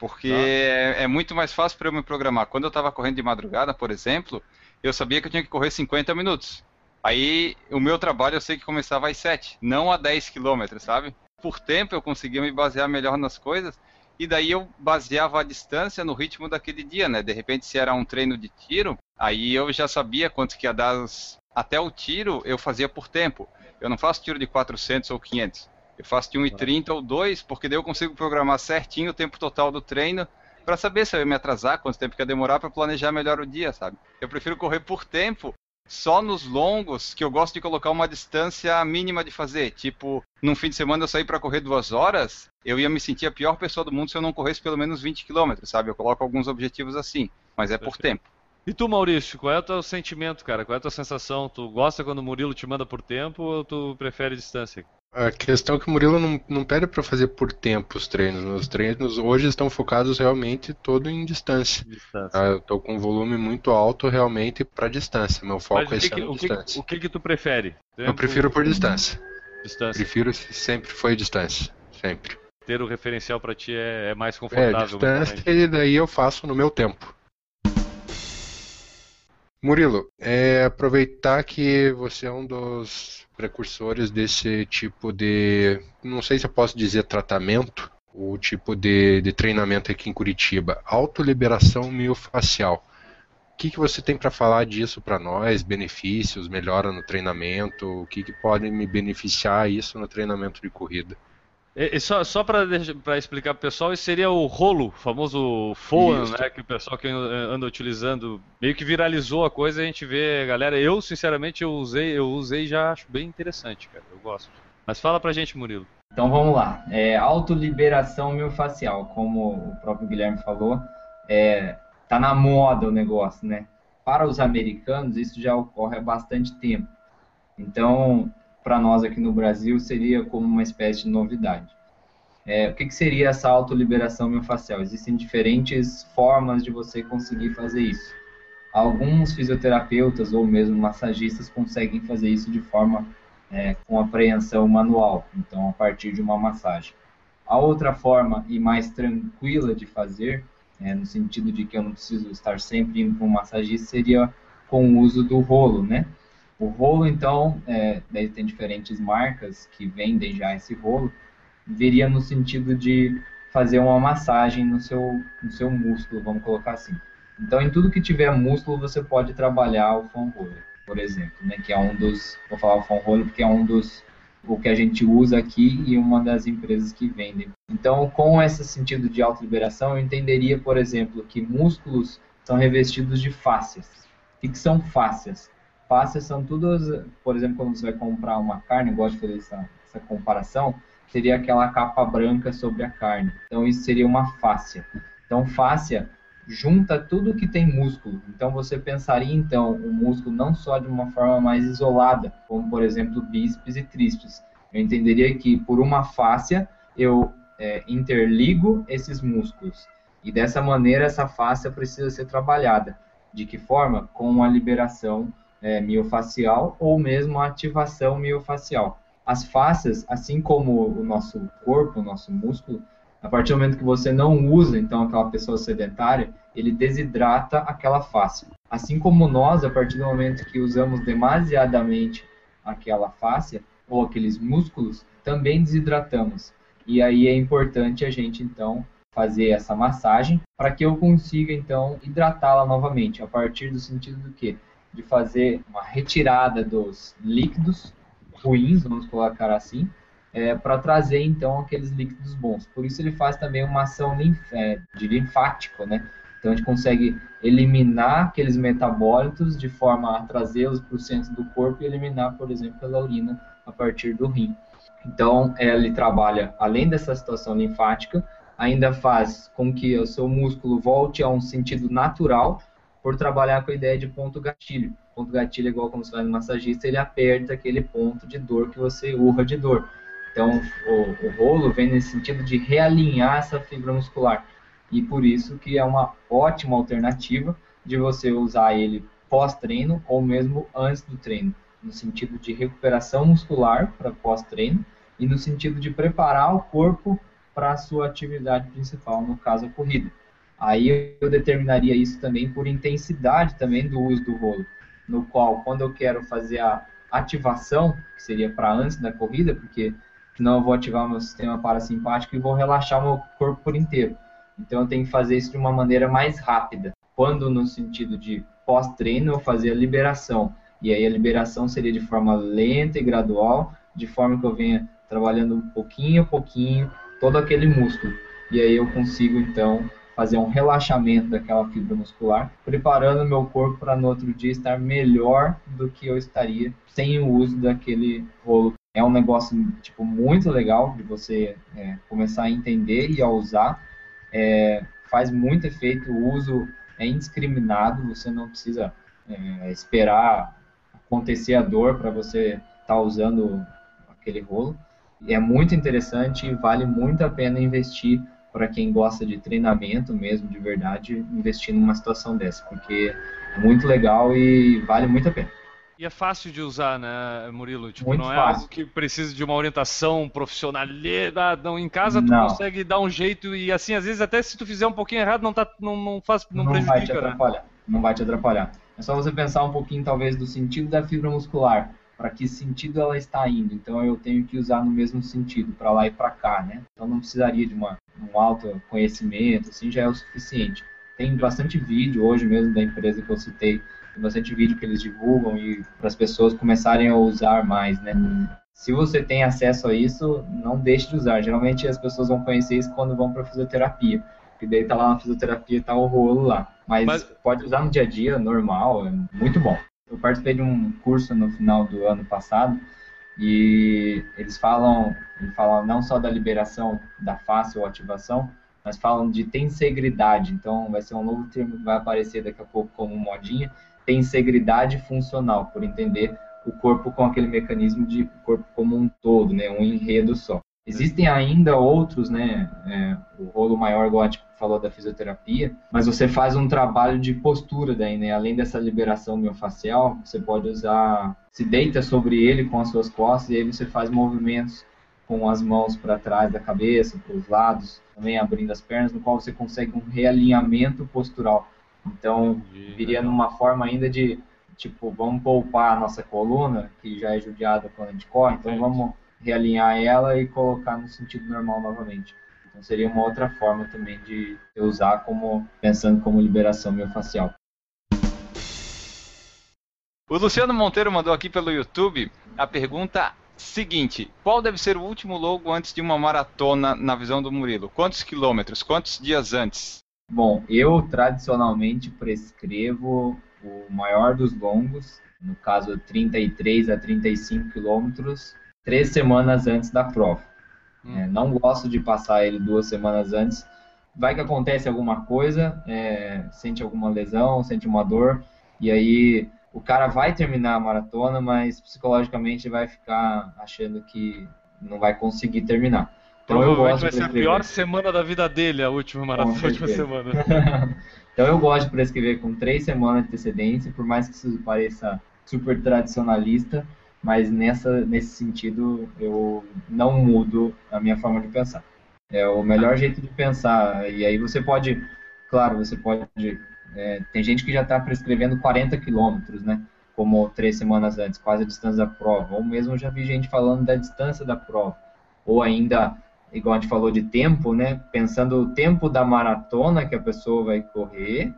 Porque é, é muito mais fácil para eu me programar. Quando eu estava correndo de madrugada, por exemplo, eu sabia que eu tinha que correr 50 minutos. Aí o meu trabalho eu sei que começava às 7, não a 10 quilômetros, sabe? Por tempo eu conseguia me basear melhor nas coisas e daí eu baseava a distância no ritmo daquele dia, né? De repente, se era um treino de tiro, aí eu já sabia quanto que ia dar os... até o tiro, eu fazia por tempo. Eu não faço tiro de 400 ou 500. Eu faço de 1,30 ou 2, porque daí eu consigo programar certinho o tempo total do treino para saber se eu ia me atrasar, quanto tempo que ia demorar para planejar melhor o dia, sabe? Eu prefiro correr por tempo, só nos longos, que eu gosto de colocar uma distância mínima de fazer. Tipo, num fim de semana eu sair para correr duas horas, eu ia me sentir a pior pessoa do mundo se eu não corresse pelo menos 20 km, sabe? Eu coloco alguns objetivos assim, mas é por tempo. E tu, Maurício, qual é o teu sentimento, cara? Qual é a tua sensação? Tu gosta quando o Murilo te manda por tempo ou tu prefere distância? A questão é que o Murilo não, não pede para fazer por tempo os treinos. Os treinos hoje estão focados realmente todo em distância. Distância. Ah, eu estou com um volume muito alto realmente para distância. Meu foco Mas é o que, o, que, distância. o que que tu prefere? Eu Tempo, prefiro por distância. distância. Prefiro sempre foi distância. Sempre. Ter o referencial pra ti é, é mais É, confortável. distância realmente. e daí eu faço no meu tempo. Murilo, é, aproveitar que você é um dos precursores desse tipo de, não sei se eu posso dizer tratamento, o tipo de, de treinamento aqui em Curitiba, autoliberação miofacial. O que, que você tem para falar disso para nós? Benefícios, melhora no treinamento? O que, que pode me beneficiar isso no treinamento de corrida? E, e só só para explicar pro pessoal, isso seria o rolo, o famoso FOAN, né? Que o pessoal que anda utilizando meio que viralizou a coisa, a gente vê, galera. Eu, sinceramente, eu usei, eu usei e já acho bem interessante, cara. Eu gosto. Mas fala pra gente, Murilo. Então vamos lá. É, autoliberação miofascial, como o próprio Guilherme falou, é, tá na moda o negócio, né? Para os americanos, isso já ocorre há bastante tempo. Então, para nós aqui no Brasil, seria como uma espécie de novidade. É, o que, que seria essa autoliberação miofascial? Existem diferentes formas de você conseguir fazer isso. Alguns fisioterapeutas ou mesmo massagistas conseguem fazer isso de forma é, com apreensão manual, então a partir de uma massagem. A outra forma e mais tranquila de fazer, é, no sentido de que eu não preciso estar sempre indo para um massagista, seria com o uso do rolo, né? O rolo, então, é, daí tem diferentes marcas que vendem já esse rolo, viria no sentido de fazer uma massagem no seu, no seu músculo, vamos colocar assim. Então, em tudo que tiver músculo, você pode trabalhar o foam roller, por exemplo, né, que é um dos, vou falar o foam roller porque é um dos, o que a gente usa aqui e uma das empresas que vendem. Então, com esse sentido de autoliberação, eu entenderia, por exemplo, que músculos são revestidos de fáscias. O que, que são fáscias? Fáscias são todas, por exemplo, quando você vai comprar uma carne, gosto de fazer essa, essa comparação, seria aquela capa branca sobre a carne. Então, isso seria uma fáscia. Então, fáscia junta tudo que tem músculo. Então você pensaria então o músculo não só de uma forma mais isolada, como por exemplo bíceps e tríceps. Eu entenderia que por uma fáscia eu é, interligo esses músculos e dessa maneira essa fáscia precisa ser trabalhada. De que forma? Com a liberação é, miofacial ou mesmo a ativação miofacial. As fáscias, assim como o nosso corpo, o nosso músculo, a partir do momento que você não usa, então, aquela pessoa sedentária, ele desidrata aquela face. Assim como nós, a partir do momento que usamos demasiadamente aquela face ou aqueles músculos, também desidratamos. E aí é importante a gente, então, fazer essa massagem para que eu consiga, então, hidratá-la novamente, a partir do sentido do quê? De fazer uma retirada dos líquidos ruins, vamos colocar assim, é, para trazer então aqueles líquidos bons. Por isso ele faz também uma ação é, de linfático, né? Então a gente consegue eliminar aqueles metabólitos de forma a trazê-los para o centro do corpo e eliminar, por exemplo, a urina a partir do rim. Então ele trabalha além dessa situação linfática, ainda faz com que o seu músculo volte a um sentido natural por trabalhar com a ideia de ponto gatilho. Ponto gatilho é igual como você vai no massagista, ele aperta aquele ponto de dor que você urra de dor. Então, o, o, rolo vem nesse sentido de realinhar essa fibra muscular. E por isso que é uma ótima alternativa de você usar ele pós-treino ou mesmo antes do treino. No sentido de recuperação muscular para pós-treino e no sentido de preparar o corpo para a sua atividade principal, no caso a corrida. Aí eu determinaria isso também por intensidade também do uso do rolo, no qual quando eu quero fazer a ativação, que seria para antes da corrida, porque senão eu vou ativar meu sistema parasimpático e vou relaxar meu corpo por inteiro. Então eu tenho que fazer isso de uma maneira mais rápida. Quando no sentido de pós-treino eu fazer a liberação. E aí a liberação seria de forma lenta e gradual, de forma que eu venha trabalhando um pouquinho a pouquinho todo aquele músculo. E aí eu consigo então fazer um relaxamento daquela fibra muscular, preparando meu corpo para no outro dia estar melhor do que eu estaria sem o uso daquele rolo é um negócio tipo muito legal de você é, começar a entender e a usar. É, faz muito efeito, o uso é indiscriminado, você não precisa é, esperar acontecer a dor para você estar tá usando aquele rolo. É muito interessante e vale muito a pena investir para quem gosta de treinamento mesmo, de verdade, investir numa situação dessa, porque é muito legal e vale muito a pena. E é fácil de usar, né, Murilo? Tipo, Muito não é fácil. algo que precisa de uma orientação profissional. Não, em casa tu Não. consegue dar um jeito e assim, às vezes até se tu fizer um pouquinho errado, não, tá, não, não faz, não, vai te prejudica, né? atrapalhar. Não vai te atrapalhar. É só você pensar um pouquinho, talvez, do sentido da fibra muscular. Para que sentido ela está indo. Então eu tenho que usar no mesmo sentido, para lá e para cá, né? Então não precisaria de uma, um alto conhecimento, assim já é o suficiente. Tem bastante vídeo hoje mesmo da empresa que eu citei, tem bastante vídeo que eles divulgam e para as pessoas começarem a usar mais, né? se você tem acesso a isso, não deixe de usar. Geralmente as pessoas vão conhecer isso quando vão para fisioterapia. Que daí tá lá na fisioterapia, tá o rolo lá. Mas, Mas, pode usar no dia a dia, normal, é muito bom. Eu participei de um curso no final do ano passado e eles falam, eles falam não só da liberação da face ou ativação, mas falam de tensegridade. Então vai ser um novo termo que vai aparecer daqui a pouco como modinha, tensegridade funcional, por entender o corpo com aquele mecanismo de corpo como um todo, né, um enredo só. Existem ainda outros, né? É, o rolo maior, gente falou da fisioterapia, mas você faz um trabalho de postura daí, né? Além dessa liberação miofascial, você pode usar, se deita sobre ele com as suas costas e aí você faz movimentos com as mãos para trás da cabeça, para os lados, também abrindo as pernas, no qual você consegue um realinhamento postural. Então, viria numa forma ainda de, tipo, vamos poupar a nossa coluna, que já é judiada quando a gente corre, então vamos realinhar ela e colocar no sentido normal novamente. Então seria uma outra forma também de usar como pensando como liberação miofascial. O Luciano Monteiro mandou aqui pelo YouTube a pergunta seguinte: qual deve ser o último logo antes de uma maratona na visão do Murilo? Quantos quilômetros? Quantos dias antes? Bom, eu tradicionalmente prescrevo o maior dos longos, no caso 33 a 35 quilômetros, três semanas antes da prova. Hum. É, não gosto de passar ele duas semanas antes. Vai que acontece alguma coisa, é, sente alguma lesão, sente uma dor, e aí o cara vai terminar a maratona, mas psicologicamente vai ficar achando que não vai conseguir terminar. Então gosto vai ser a pior semana da vida dele, a última maratona, a última semana. então eu gosto de prescrever com três semanas de antecedência, por mais que isso pareça super tradicionalista, mas nessa, nesse sentido eu não mudo a minha forma de pensar. É o melhor jeito de pensar, e aí você pode, claro, você pode, é, tem gente que já está prescrevendo 40 quilômetros, né, como três semanas antes, quase a distância da prova, ou mesmo já vi gente falando da distância da prova, ou ainda, igual a gente falou de tempo, né, pensando o tempo da maratona que a pessoa vai correr,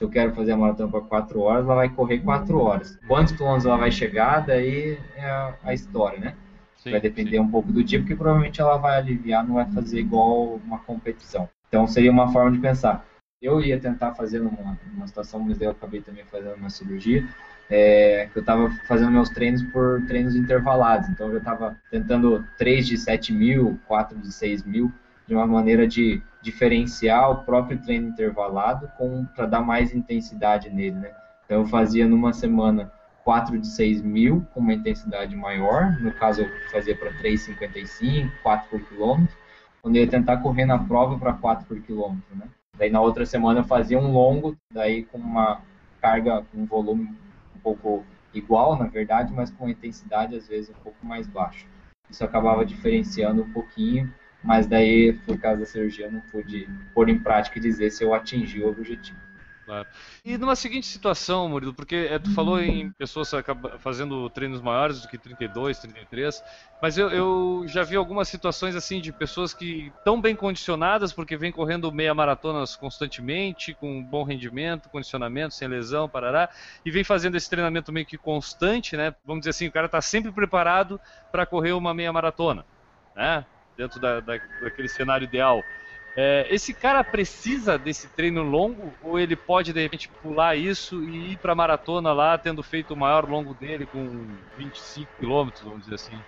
eu quero fazer a maratona para 4 horas, ela vai correr 4 horas. Quantos quilômetros ela vai chegar, daí é a, a história, né? Sim, vai depender sim. um pouco do dia, porque provavelmente ela vai aliviar, não vai fazer igual uma competição. Então seria uma forma de pensar. Eu ia tentar fazer numa, numa situação, mas eu acabei também fazendo uma cirurgia, é, que eu estava fazendo meus treinos por treinos intervalados. Então eu estava tentando 3 de 7 mil, 4 de 6 mil, de uma maneira de diferenciar o próprio treino intervalado para dar mais intensidade nele, né? Então eu fazia numa semana 4 de 6 mil com uma intensidade maior, no caso eu fazia para 3,55, 4 por quilômetro, quando eu ia tentar correr na prova para 4 por quilômetro, né? Daí na outra semana eu fazia um longo, daí com uma carga, um volume um pouco igual, na verdade, mas com intensidade às vezes um pouco mais baixa. Isso acabava diferenciando um pouquinho mas daí, por causa da cirurgia, eu não pude pôr em prática e dizer se eu atingi o objetivo. Claro. E numa seguinte situação, Murilo, porque é, tu falou em pessoas fazendo treinos maiores do que 32, 33, mas eu, eu já vi algumas situações assim de pessoas que estão bem condicionadas porque vêm correndo meia maratonas constantemente, com bom rendimento, condicionamento, sem lesão, parará, e vem fazendo esse treinamento meio que constante, né? Vamos dizer assim, o cara está sempre preparado para correr uma meia maratona, né? Dentro da, da, daquele cenário ideal. É, esse cara precisa desse treino longo ou ele pode de repente pular isso e ir para maratona lá, tendo feito o maior longo dele com 25 quilômetros, vamos dizer assim?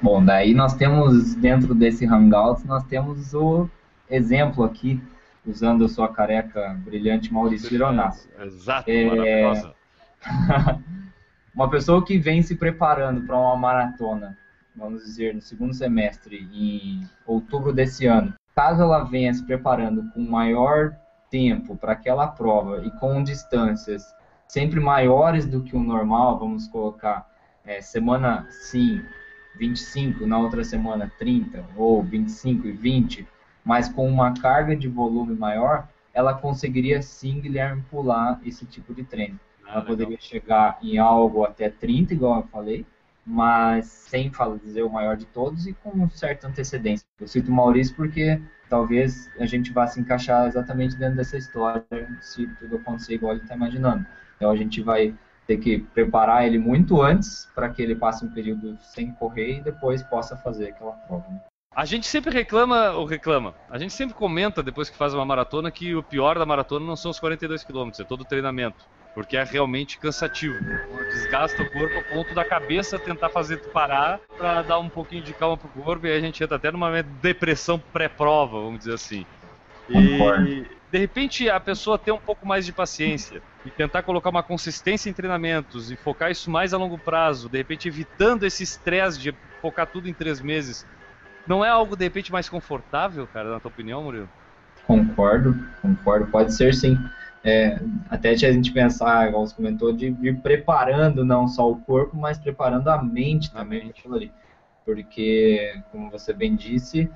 Bom, daí nós temos dentro desse Hangouts nós temos o exemplo aqui usando a sua careca brilhante Maurício Ironasso. Exato, é... maravilhosa. uma pessoa que vem se preparando para uma maratona vamos dizer, no segundo semestre, em outubro desse ano, caso ela venha se preparando com maior tempo para aquela prova e com distâncias sempre maiores do que o normal, vamos colocar é, semana sim 25, na outra semana 30, ou 25 e 20, mas com uma carga de volume maior, ela conseguiria sim, Guilherme, pular esse tipo de treino. Ah, ela legal. poderia chegar em algo até 30, igual eu falei, mas sem falar dizer o maior de todos e com certa antecedência. Eu cito o Maurício porque talvez a gente vá se encaixar exatamente dentro dessa história se tudo acontecer igual ele está imaginando. Então a gente vai ter que preparar ele muito antes para que ele passe um período sem correr e depois possa fazer aquela prova. Né? A gente sempre reclama ou reclama. A gente sempre comenta depois que faz uma maratona que o pior da maratona não são os 42 km, é todo o treinamento. Porque é realmente cansativo. Desgasta o corpo a ponto da cabeça tentar fazer tu parar para dar um pouquinho de calma pro corpo e aí a gente entra até numa depressão pré-prova, vamos dizer assim. E de repente a pessoa ter um pouco mais de paciência e tentar colocar uma consistência em treinamentos e focar isso mais a longo prazo, de repente evitando esse estresse de focar tudo em três meses, não é algo de repente mais confortável, cara, na tua opinião, Murilo? Concordo, concordo, pode ser sim. É, até a gente pensar, igual você comentou, de ir preparando não só o corpo, mas preparando a mente também, a mente. porque, como você bem disse,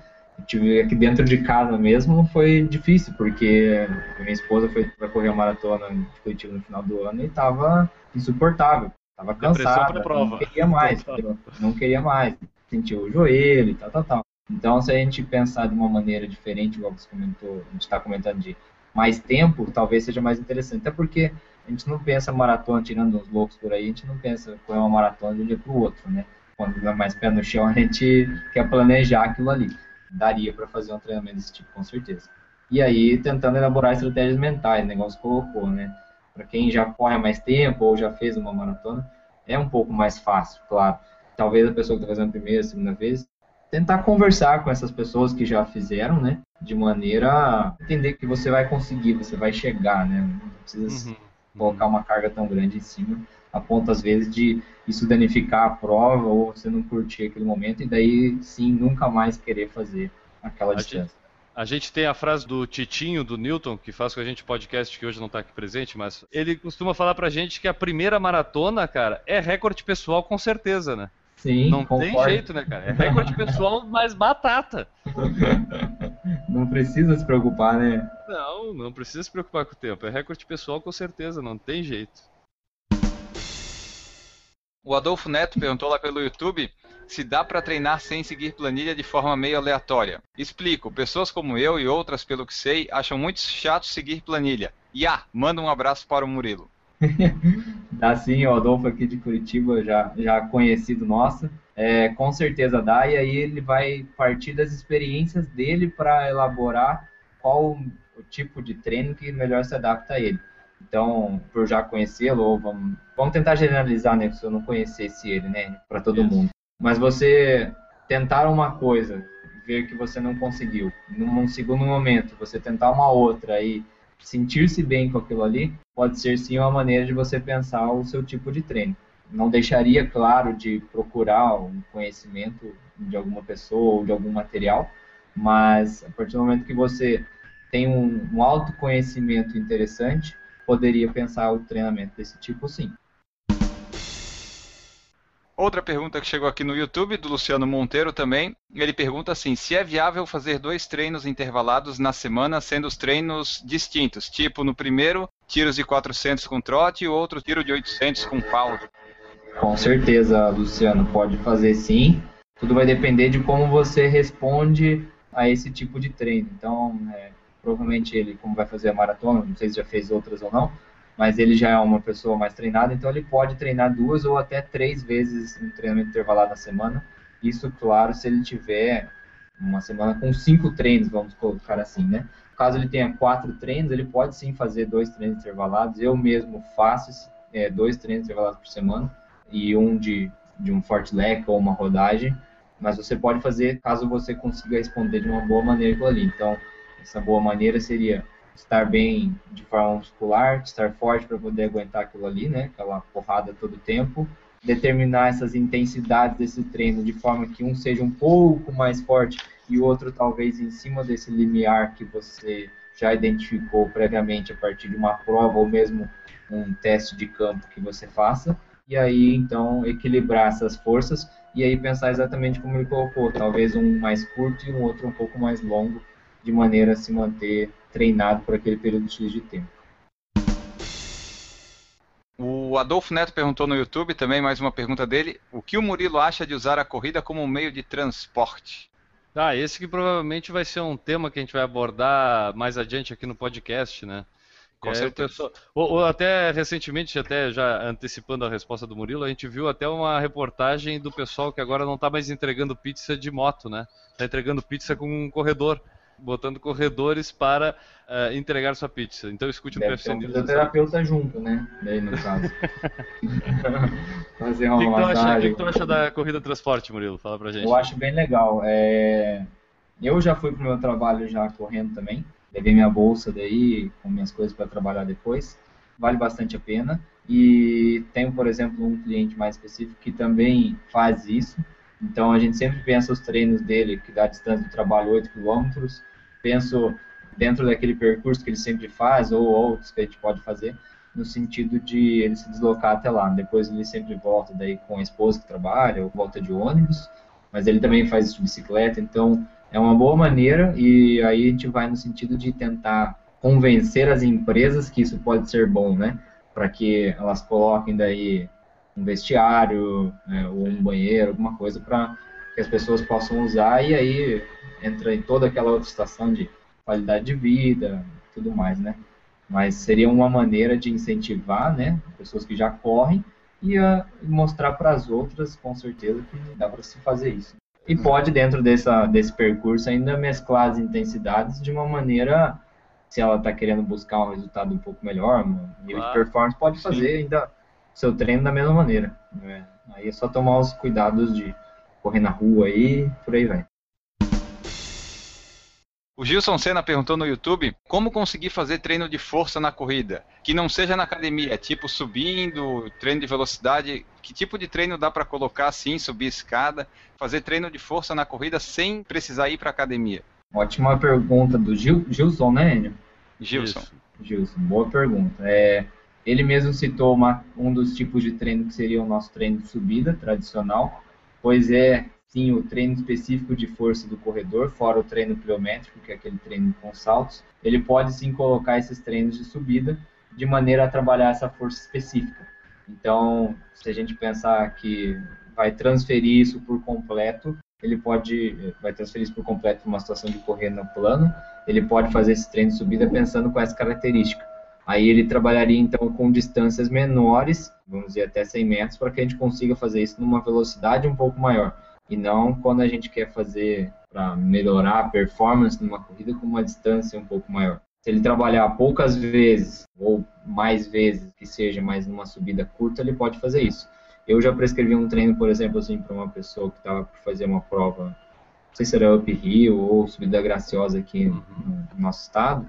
tive aqui dentro de casa mesmo foi difícil, porque minha esposa foi para correr a maratona de Curitiba no final do ano e estava insuportável. Estava cansada, não queria mais, não queria mais, sentiu o joelho e tal, tal, tal. Então, se a gente pensar de uma maneira diferente, igual você comentou, a gente está comentando de mais tempo, talvez seja mais interessante. Até porque a gente não pensa maratona, tirando uns loucos por aí, a gente não pensa correr uma maratona de um dia para o outro, né? Quando dá mais pé no chão, a gente quer planejar aquilo ali daria para fazer um treinamento desse tipo, com certeza. E aí, tentando elaborar estratégias mentais, o negócio colocou, né? Para quem já corre há mais tempo ou já fez uma maratona, é um pouco mais fácil, claro. Talvez a pessoa que está fazendo a primeira, a segunda vez, tentar conversar com essas pessoas que já fizeram, né? De maneira a entender que você vai conseguir, você vai chegar, né? Não precisa uhum. colocar uma carga tão grande em cima a ponto às vezes de isso danificar a prova ou você não curtir aquele momento e daí sim nunca mais querer fazer aquela a distância. Gente, a gente tem a frase do Titinho, do Newton, que faz com a gente podcast, que hoje não está aqui presente, mas ele costuma falar pra gente que a primeira maratona, cara, é recorde pessoal com certeza, né? Sim, Não concordo. tem jeito, né, cara? É recorde pessoal, mas batata. Não precisa se preocupar, né? Não, não precisa se preocupar com o tempo. É recorde pessoal com certeza, não tem jeito. O Adolfo Neto perguntou lá pelo YouTube se dá para treinar sem seguir planilha de forma meio aleatória. Explico, pessoas como eu e outras, pelo que sei, acham muito chato seguir planilha. E ah, manda um abraço para o Murilo. dá sim, o Adolfo aqui de Curitiba, já, já conhecido nosso. É, com certeza dá, e aí ele vai partir das experiências dele para elaborar qual o tipo de treino que melhor se adapta a ele. Então, por já conhecê-lo, ou vamos, vamos tentar generalizar, né, se eu não conhecesse ele, né, para todo mundo. Mas você tentar uma coisa, ver que você não conseguiu, num segundo momento, você tentar uma outra e sentir-se bem com aquilo ali, pode ser sim uma maneira de você pensar o seu tipo de treino. Não deixaria, claro, de procurar um conhecimento de alguma pessoa ou de algum material, mas a partir do momento que você tem um, um autoconhecimento interessante, poderia pensar o treinamento desse tipo sim. Outra pergunta que chegou aqui no YouTube, do Luciano Monteiro também. Ele pergunta assim: se é viável fazer dois treinos intervalados na semana, sendo os treinos distintos? Tipo, no primeiro, tiros de 400 com trote e outro, tiro de 800 com pausa. Com certeza, Luciano, pode fazer sim. Tudo vai depender de como você responde a esse tipo de treino. Então, é, provavelmente ele, como vai fazer a maratona, não sei se já fez outras ou não, mas ele já é uma pessoa mais treinada, então ele pode treinar duas ou até três vezes um treinamento intervalado na semana. Isso, claro, se ele tiver uma semana com cinco treinos, vamos colocar assim, né? Caso ele tenha quatro treinos, ele pode sim fazer dois treinos intervalados. Eu mesmo faço é, dois treinos intervalados por semana e um de, de um leque ou uma rodagem. Mas você pode fazer caso você consiga responder de uma boa maneira aquilo ali. Então, essa boa maneira seria estar bem de forma muscular, estar forte para poder aguentar aquilo ali, né? Aquela porrada todo tempo. Determinar essas intensidades desse treino de forma que um seja um pouco mais forte e o outro talvez em cima desse limiar que você já identificou previamente a partir de uma prova ou mesmo um teste de campo que você faça. E aí, então, equilibrar essas forças e aí pensar exatamente como ele colocou, talvez um mais curto e um outro um pouco mais longo, de maneira a se manter treinado por aquele período X de tempo. O Adolfo Neto perguntou no YouTube também, mais uma pergunta dele. O que o Murilo acha de usar a corrida como um meio de transporte? Ah, esse que provavelmente vai ser um tema que a gente vai abordar mais adiante aqui no podcast, né? Com É, pessoal- ou, ou até recentemente, até já antecipando a resposta do Murilo, a gente viu até uma reportagem do pessoal que agora não está mais entregando pizza de moto, né? Está entregando pizza com um corredor, botando corredores para eh, entregar sua pizza. Então escute o Deve PFC ter um News. fisioterapeuta junto, né? Daí no caso. Fazer O uma que, acha, o que massagem. tu acha da corrida transporte, Murilo? Fala pra gente. Eu acho bem legal. É, Eu já fui pro meu trabalho já correndo também. Levei minha bolsa daí com minhas coisas para trabalhar depois. Vale bastante a pena. E tenho, por exemplo, um cliente mais específico que também faz isso. Então a gente sempre pensa os treinos dele, que dá a distância do trabalho 8 km. Penso dentro daquele percurso que ele sempre faz, ou outros que a gente pode fazer, no sentido de ele se deslocar até lá. Depois ele sempre volta daí com a esposa que trabalha, ou volta de ônibus, mas ele também faz isso de bicicleta, então é uma boa maneira e aí a gente vai no sentido de tentar convencer as empresas que isso pode ser bom, né? Para que elas coloquem daí um vestiário né, ou um banheiro, alguma coisa para que as pessoas possam usar e aí entra em toda aquela outra situação de qualidade de vida, tudo mais, né? Mas seria uma maneira de incentivar, né, pessoas que já correm e a mostrar para as outras, com certeza, que dá para se fazer isso. E pode, dentro dessa, desse percurso, ainda mesclar as intensidades de uma maneira, se ela está querendo buscar um resultado um pouco melhor, um nível Claro. de performance, pode fazer ainda seu treino da mesma maneira. né? Aí é só tomar os cuidados de correr na rua aí, por aí vai. O Gilson Senna perguntou no YouTube como conseguir fazer treino de força na corrida, que não seja na academia, tipo subindo, treino de velocidade, que tipo de treino dá para colocar assim, subir escada, fazer treino de força na corrida sem precisar ir para academia? Ótima pergunta do Gil, Gilson, né, Enio? Gilson. Isso. Gilson, boa pergunta. É, ele mesmo citou uma- um dos tipos de treino que seria o nosso treino de subida tradicional, pois é sim o treino específico de força do corredor, fora o treino pliométrico, que é aquele treino com saltos. Ele pode sim colocar esses treinos de subida de maneira a trabalhar essa força específica. Então, se a gente pensar que vai transferir isso por completo, ele pode vai transferir isso por completo para uma situação de correr no plano, ele pode fazer esse treino de subida pensando com essa característica. Aí ele trabalharia então com distâncias menores, vamos dizer até 100 metros, para que a gente consiga fazer isso numa velocidade um pouco maior. E não quando a gente quer fazer para melhorar a performance numa corrida com uma distância um pouco maior. Se ele trabalhar poucas vezes ou mais vezes que seja, mas numa subida curta, ele pode fazer isso. Eu já prescrevi um treino, por exemplo, assim, para uma pessoa que estava por fazer uma prova, não sei se era uphill ou subida graciosa aqui no, no nosso estado.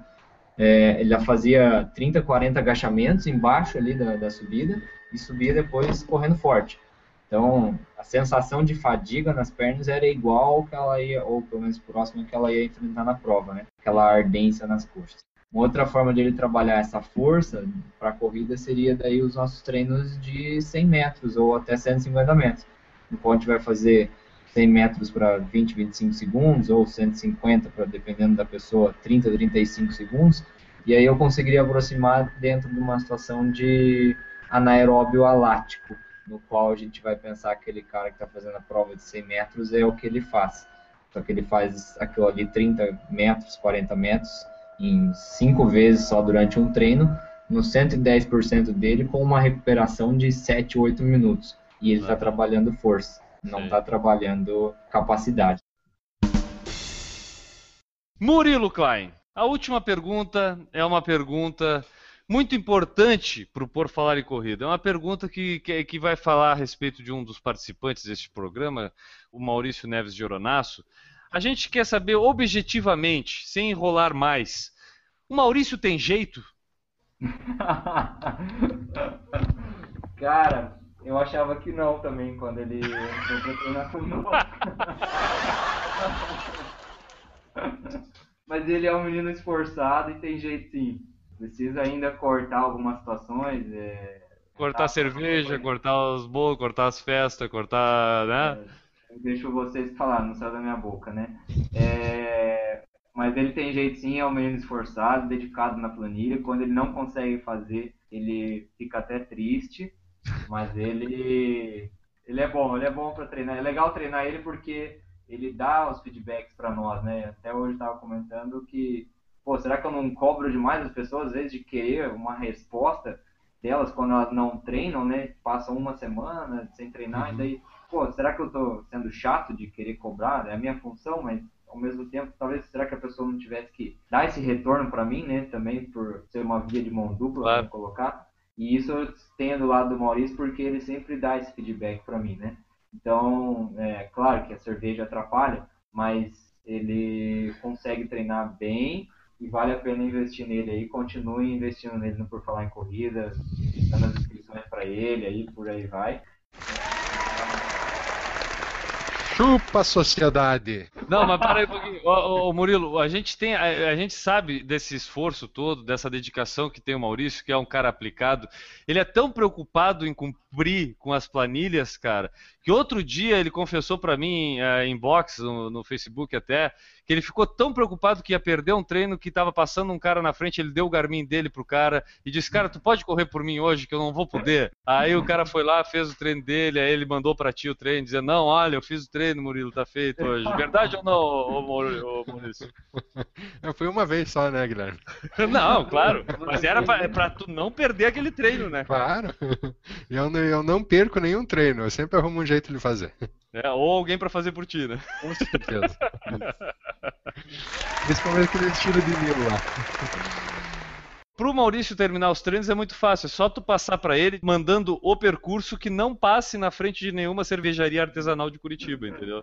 É, ele fazia 30, 40 agachamentos embaixo ali da, da subida e subia depois correndo forte. Então, a sensação de fadiga nas pernas era igual que ela ia, ou pelo menos próximo que ela ia enfrentar na prova, né? Aquela ardência nas coxas. Uma outra forma de ele trabalhar essa força para a corrida seria daí os nossos treinos de 100 metros ou até 150 metros. Então, a gente vai fazer 100 metros para 20, 25 segundos ou 150 para dependendo da pessoa, 30, 35 segundos. E aí eu conseguiria aproximar dentro de uma situação de anaeróbio alático, no qual a gente vai pensar que aquele cara que está fazendo a prova de 100 metros é o que ele faz. Só que ele faz aquilo ali 30 metros, 40 metros, em 5 vezes só durante um treino, no 110% dele, com uma recuperação de 7, 8 minutos. E ele está Ah. trabalhando força, não está trabalhando capacidade. Murilo Klein, a última pergunta é uma pergunta muito importante para o Por Falar em Corrida. É uma pergunta que, que, que vai falar a respeito de um dos participantes deste programa, o Maurício Neves de Oronaço. A gente quer saber objetivamente, sem enrolar mais, o Maurício tem jeito? Cara, eu achava que não também quando ele treinar conosco. Mas ele é um menino esforçado e tem jeito sim. Precisa ainda cortar algumas situações. É... Cortar Ah, cerveja, foi. cortar os bolos, cortar as festas, cortar. Né? É, deixo vocês falar, não saiu da minha boca, né? É, mas ele tem jeito sim, é um menino esforçado, dedicado na planilha. Quando ele não consegue fazer, ele fica até triste. Mas ele, ele é bom, ele é bom para treinar. É legal treinar ele porque ele dá os feedbacks para nós, né? Até hoje estava comentando que pô, será que eu não cobro demais as pessoas, às vezes, de querer uma resposta delas quando elas não treinam, né? Passam uma semana sem treinar, uhum. e daí, pô, será que eu tô sendo chato de querer cobrar? É a minha função, mas ao mesmo tempo, talvez, será que a pessoa não tivesse que dar esse retorno para mim, né? Também por ser uma via de mão dupla, claro. colocar. E isso eu tenho do lado do Maurício porque ele sempre dá esse feedback para mim, né? Então, é claro que a cerveja atrapalha, mas ele consegue treinar bem e vale a pena investir nele aí. Continue investindo nele no Por Falar em Corrida, dando as inscrições para ele aí, por aí vai. Chupa a sociedade! Não, mas para aí um pouquinho. Ô, ô, Murilo, a gente, tem, a, a, gente sabe desse esforço todo, dessa dedicação que tem o Maurício, que é um cara aplicado. Ele é tão preocupado em cumprir com as planilhas, cara, que outro dia ele confessou para mim uh, em box, no, no, Facebook até, que ele ficou tão preocupado que ia perder um treino que estava passando um cara na frente, ele deu o Garmin dele pro cara e disse, cara, tu pode correr por mim hoje que eu não vou poder? Aí o cara foi lá, fez o treino dele, aí ele mandou para ti o treino, dizendo, não, olha, eu fiz o treino, Murilo, tá feito hoje. Verdade ou não, ô, ô, Maurício? Foi uma vez só, né, Guilherme? não, claro, mas era pra, pra, tu não perder aquele treino, né? Claro, eu não, eu não perco nenhum treino, eu sempre arrumo um jeito jeito de fazer. É, ou alguém para fazer por ti, né? Com certeza. Principalmente aquele estilo de mil lá. Pro Maurício terminar os treinos é muito fácil, é só tu passar para ele mandando o percurso que não passe na frente de nenhuma cervejaria artesanal de Curitiba, entendeu?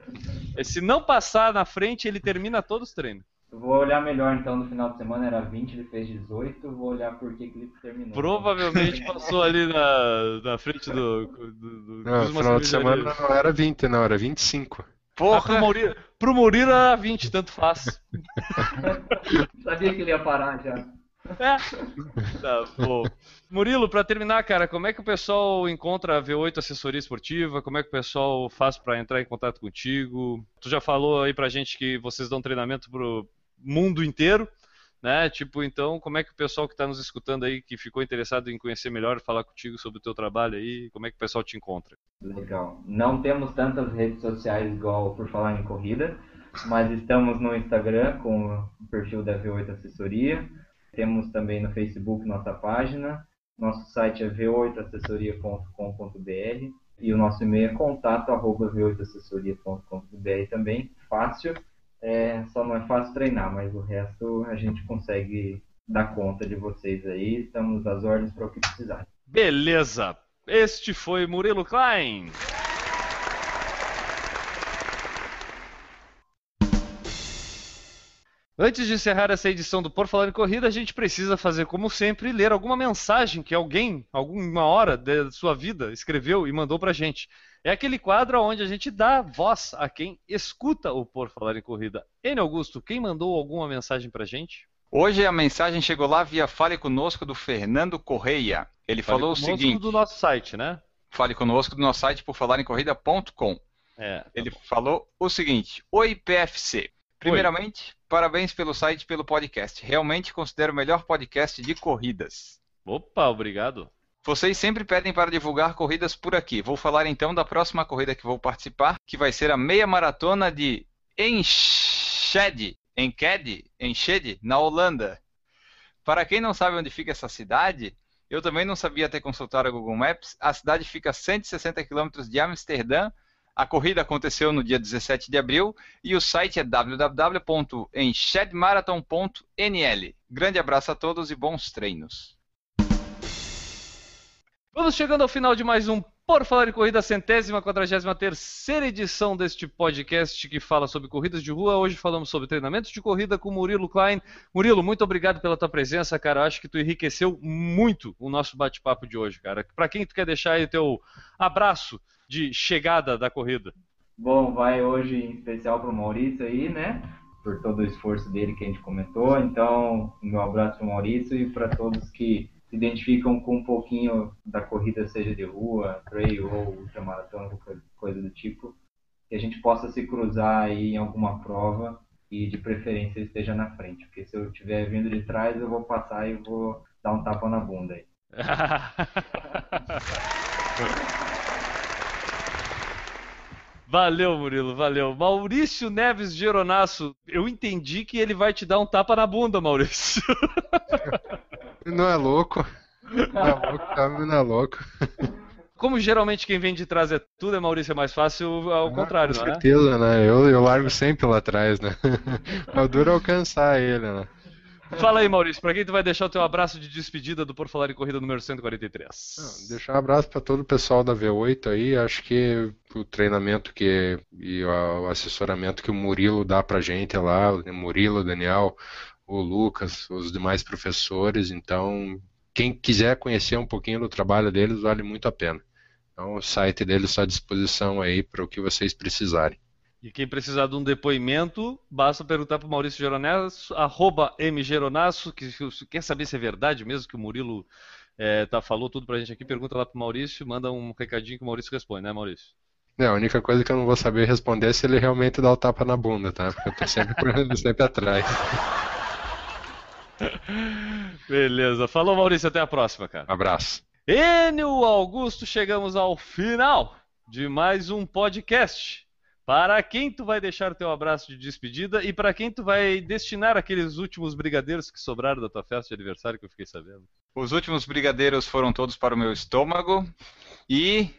E se não passar na frente, ele termina todos os treinos. Vou olhar melhor então no final de semana, era 20, ele fez 18, vou olhar por que, ele terminou. Provavelmente passou ali na, na frente do. do, do não, no final de semana não era 20, não, era 25. Porra! Ah, pro, Murilo, pro Murilo era 20, tanto faz. Sabia que ele ia parar já. É. Tá, bom. Murilo, para terminar, cara, como é que o pessoal encontra a V8 Assessoria Esportiva? Como é que o pessoal faz para entrar em contato contigo? Tu já falou aí pra gente que vocês dão treinamento pro mundo inteiro, né? Tipo, então, como é que o pessoal que está nos escutando aí, que ficou interessado em conhecer melhor, falar contigo sobre o teu trabalho aí, como é que o pessoal te encontra? Legal. Não temos tantas redes sociais igual por falar em corrida, mas estamos no Instagram com o perfil da V8 Assessoria. Temos também no Facebook nossa página. Nosso site é v8assessoria.com.br e o nosso e-mail é contato@v8assessoria.com.br também. Fácil é, só não é fácil treinar, mas o resto a gente consegue dar conta de vocês aí. Estamos às ordens para o que precisar. Beleza! Este foi Murilo Klein. Antes de encerrar essa edição do Por Falar em Corrida, a gente precisa fazer, como sempre, ler alguma mensagem que alguém, alguma hora da sua vida, escreveu e mandou pra gente. É aquele quadro onde a gente dá voz a quem escuta o Por Falar em Corrida. N. Augusto, quem mandou alguma mensagem pra gente? Hoje a mensagem chegou lá via Fale Conosco do Fernando Correia. Ele Fale falou o seguinte. do nosso site, né? Fale conosco do nosso site por falarencorrida.com. É, tá Ele bom. falou o seguinte: Oi, PFC. Primeiramente, Oi. Parabéns pelo site e pelo podcast. Realmente considero o melhor podcast de corridas. Opa, obrigado. Vocês sempre pedem para divulgar corridas por aqui. Vou falar então da próxima corrida que vou participar, que vai ser a meia maratona de Enschede, Enkede, Enschede, na Holanda. Para quem não sabe onde fica essa cidade, eu também não sabia até consultar o Google Maps. A cidade fica a 160 quilômetros de Amsterdã. A corrida aconteceu no dia 17 de abril e o site é www.enchedmarathon.nl. Grande abraço a todos e bons treinos. Vamos chegando ao final de mais um Por Falar em Corrida, centésima, quadragésima terceira edição deste podcast que fala sobre corridas de rua. Hoje falamos sobre treinamentos de corrida com Murilo Klein. Murilo, muito obrigado pela tua presença, cara. Acho que tu enriqueceu muito o nosso bate-papo de hoje, cara. Para quem tu quer deixar aí o teu abraço de chegada da corrida? Bom, vai hoje em especial para o Maurício aí, né? Por todo o esforço dele que a gente comentou. Então, meu abraço para o Maurício e para todos que se identificam com um pouquinho da corrida, seja de rua, trail ou ultramaratona, qualquer coisa do tipo, que a gente possa se cruzar aí em alguma prova e de preferência esteja na frente, porque se eu estiver vindo de trás eu vou passar e vou dar um tapa na bunda aí. Valeu, Murilo, valeu. Maurício Neves Geronasso, eu entendi que ele vai te dar um tapa na bunda, Maurício. Não é louco. Não é louco, tá, não é louco. Como geralmente quem vem de trás é tudo, é Maurício, é mais fácil ao Ah, contrário, Com não é? certeza, né? Eu, eu largo sempre lá atrás, né? É o duro é alcançar ele, né? Fala aí, Maurício, pra quem tu vai deixar o teu abraço de despedida do Por Falar em Corrida número 143? Não, Deixar um abraço para todo o pessoal da V8 aí. Acho que o treinamento que e o assessoramento que o Murilo dá pra gente lá, o Murilo, o Daniel, o Lucas, os demais professores. Então, quem quiser conhecer um pouquinho do trabalho deles, vale muito a pena. Então, o site deles está à disposição aí para o que vocês precisarem. E quem precisar de um depoimento, basta perguntar para o Maurício Geronasso, arroba mgeronasso, que se quer saber se é verdade mesmo que o Murilo é, tá, falou tudo pra gente aqui, pergunta lá pro Maurício, manda um recadinho que o Maurício responde, né, Maurício? É, a única coisa que eu não vou saber responder é se ele realmente dá o tapa na bunda, tá? Porque eu tô sempre, sempre atrás. Beleza, falou Maurício, até a próxima, cara. Um abraço. Enio Augusto, chegamos ao final de mais um podcast. Para quem tu vai deixar o teu abraço de despedida e para quem tu vai destinar aqueles últimos brigadeiros que sobraram da tua festa de aniversário que eu fiquei sabendo? Os últimos brigadeiros foram todos para o meu estômago. E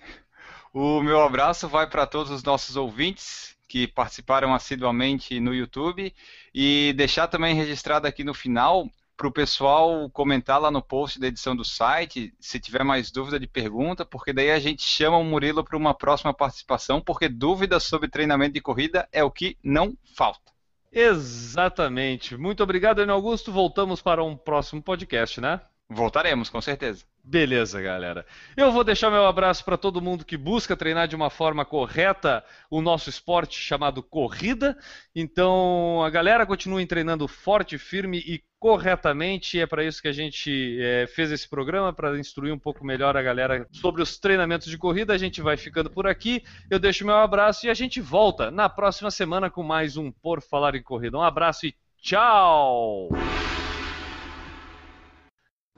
o meu abraço vai para todos os nossos ouvintes que participaram assiduamente no YouTube. E deixar também registrado aqui no final para o pessoal comentar lá no post da edição do site, se tiver mais dúvida de pergunta, porque daí a gente chama o Murilo para uma próxima participação, porque dúvidas sobre treinamento de corrida é o que não falta. Exatamente. Muito obrigado, Enio Augusto. Voltamos para um próximo podcast, né? Voltaremos, com certeza. Beleza, galera. Eu vou deixar meu abraço para todo mundo que busca treinar de uma forma correta o nosso esporte chamado corrida. Então, a galera continue treinando forte, firme e corretamente. É para isso que a gente é, fez esse programa, para instruir um pouco melhor a galera sobre os treinamentos de corrida. A gente vai ficando por aqui. Eu deixo meu abraço e a gente volta na próxima semana com mais um Por Falar em Corrida. Um abraço e tchau!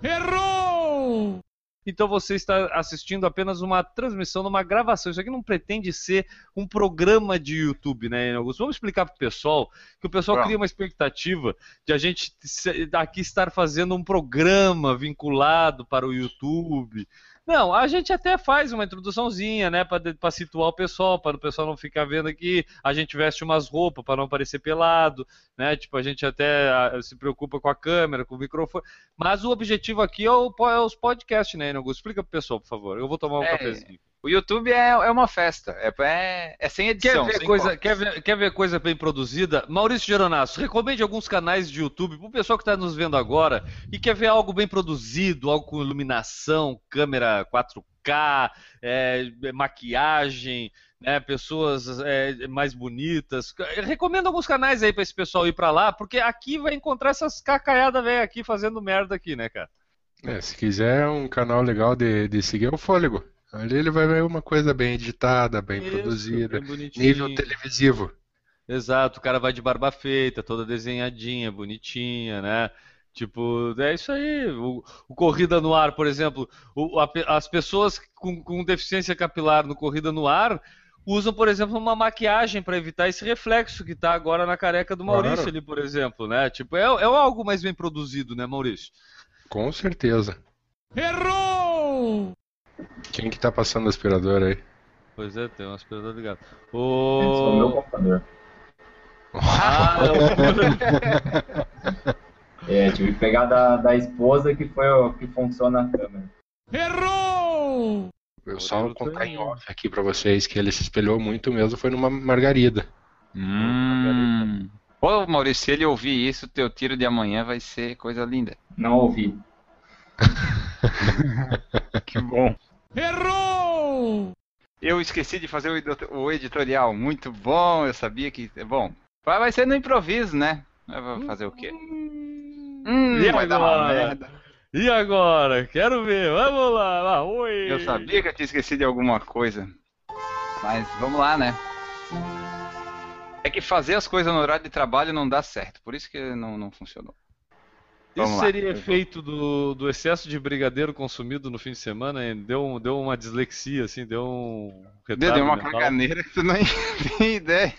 Errou! Então você está assistindo apenas uma transmissão, numa gravação. Isso aqui não pretende ser um programa de YouTube, né, Augusto? Vamos explicar para o pessoal que o pessoal Vamos. cria uma expectativa de a gente aqui estar fazendo um programa vinculado para o YouTube. Não, a gente até faz uma introduçãozinha, né, para situar o pessoal, para o pessoal não ficar vendo aqui. A gente veste umas roupas para não parecer pelado, né? Tipo, a gente até ah, se preocupa com a câmera, com o microfone. Mas o objetivo aqui é, o, é os podcasts, né, Augusto? Explica pro pessoal, por favor. Eu vou tomar um É, cafezinho. O YouTube é, é uma festa, é, é, é sem Quer edição. ver, sem coisa, quer, ver, quer ver coisa bem produzida? Maurício Geronasso, recomende alguns canais de YouTube pro pessoal que está nos vendo agora e quer ver algo bem produzido, algo com iluminação, câmera 4K, é, maquiagem, né, pessoas é, mais bonitas. Recomendo alguns canais aí para esse pessoal ir para lá, porque aqui vai encontrar essas cacaiadas velho aqui fazendo merda aqui, né, cara? É, se quiser um canal legal de, de seguir é o Fôlego. Ali ele vai ver uma coisa bem editada, bem Isso, produzida, bem nível televisivo. Exato, o cara vai de barba feita, toda desenhadinha, bonitinha, né? Tipo, é isso aí. O, o Corrida no Ar, por exemplo, o- a as pessoas com, com deficiência capilar no Corrida no Ar usam, por exemplo, uma maquiagem para evitar esse reflexo que está agora na careca do Maurício Claro. ali, por exemplo, né? Tipo, é, é algo mais bem produzido, né, Maurício? Com certeza. Errou! Quem que tá passando o aspirador aí? Pois é, tem um aspirador ligado. Esse é o meu O... computador. Ah, É, tive que pegar da, da esposa que foi o que funciona a câmera. Errou! Eu só vou contar em off aqui pra vocês que ele se espelhou muito mesmo, foi numa margarida. Hum. Ô Maurício, se ele ouvir isso, teu tiro de amanhã vai ser coisa linda. Não ouvi. Que bom. Errou! Eu esqueci de fazer o edito- o editorial. Muito bom, eu sabia que. Bom, vai ser no improviso, né? Eu vou fazer o quê? Hum, E vai dar uma agora? merda. E agora? Quero ver. Vamos lá. lá. Oi. Eu sabia que eu tinha esquecido de alguma coisa. Mas vamos lá, né? É que fazer as coisas no horário de trabalho não dá certo. Por isso que não, não funcionou. Vamos Isso lá. seria efeito do, do excesso de brigadeiro consumido no fim de semana? hein? Deu, um- deu uma dislexia, assim, deu um retardo Deu uma mental. caganeira que tu nem tem ideia.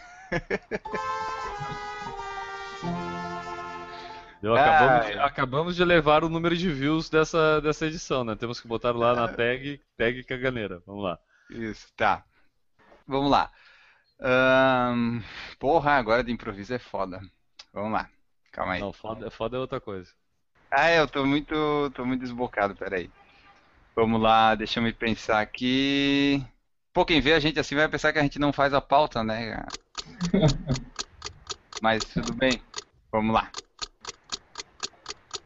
Deu, acabamos, de, acabamos de levar o número de views dessa, dessa edição, né? Temos que botar lá na tag, tag caganeira. Vamos lá. Isso, tá. Vamos lá. Ahn, porra, agora de improviso é foda. Vamos lá. Calma aí. Não, foda, foda é outra coisa. Ah, eu tô muito, tô muito desbocado, peraí. Vamos lá, deixa eu me pensar aqui. Pô, quem vê a gente assim vai pensar que a gente não faz a pauta, né? Mas tudo bem. Vamos lá.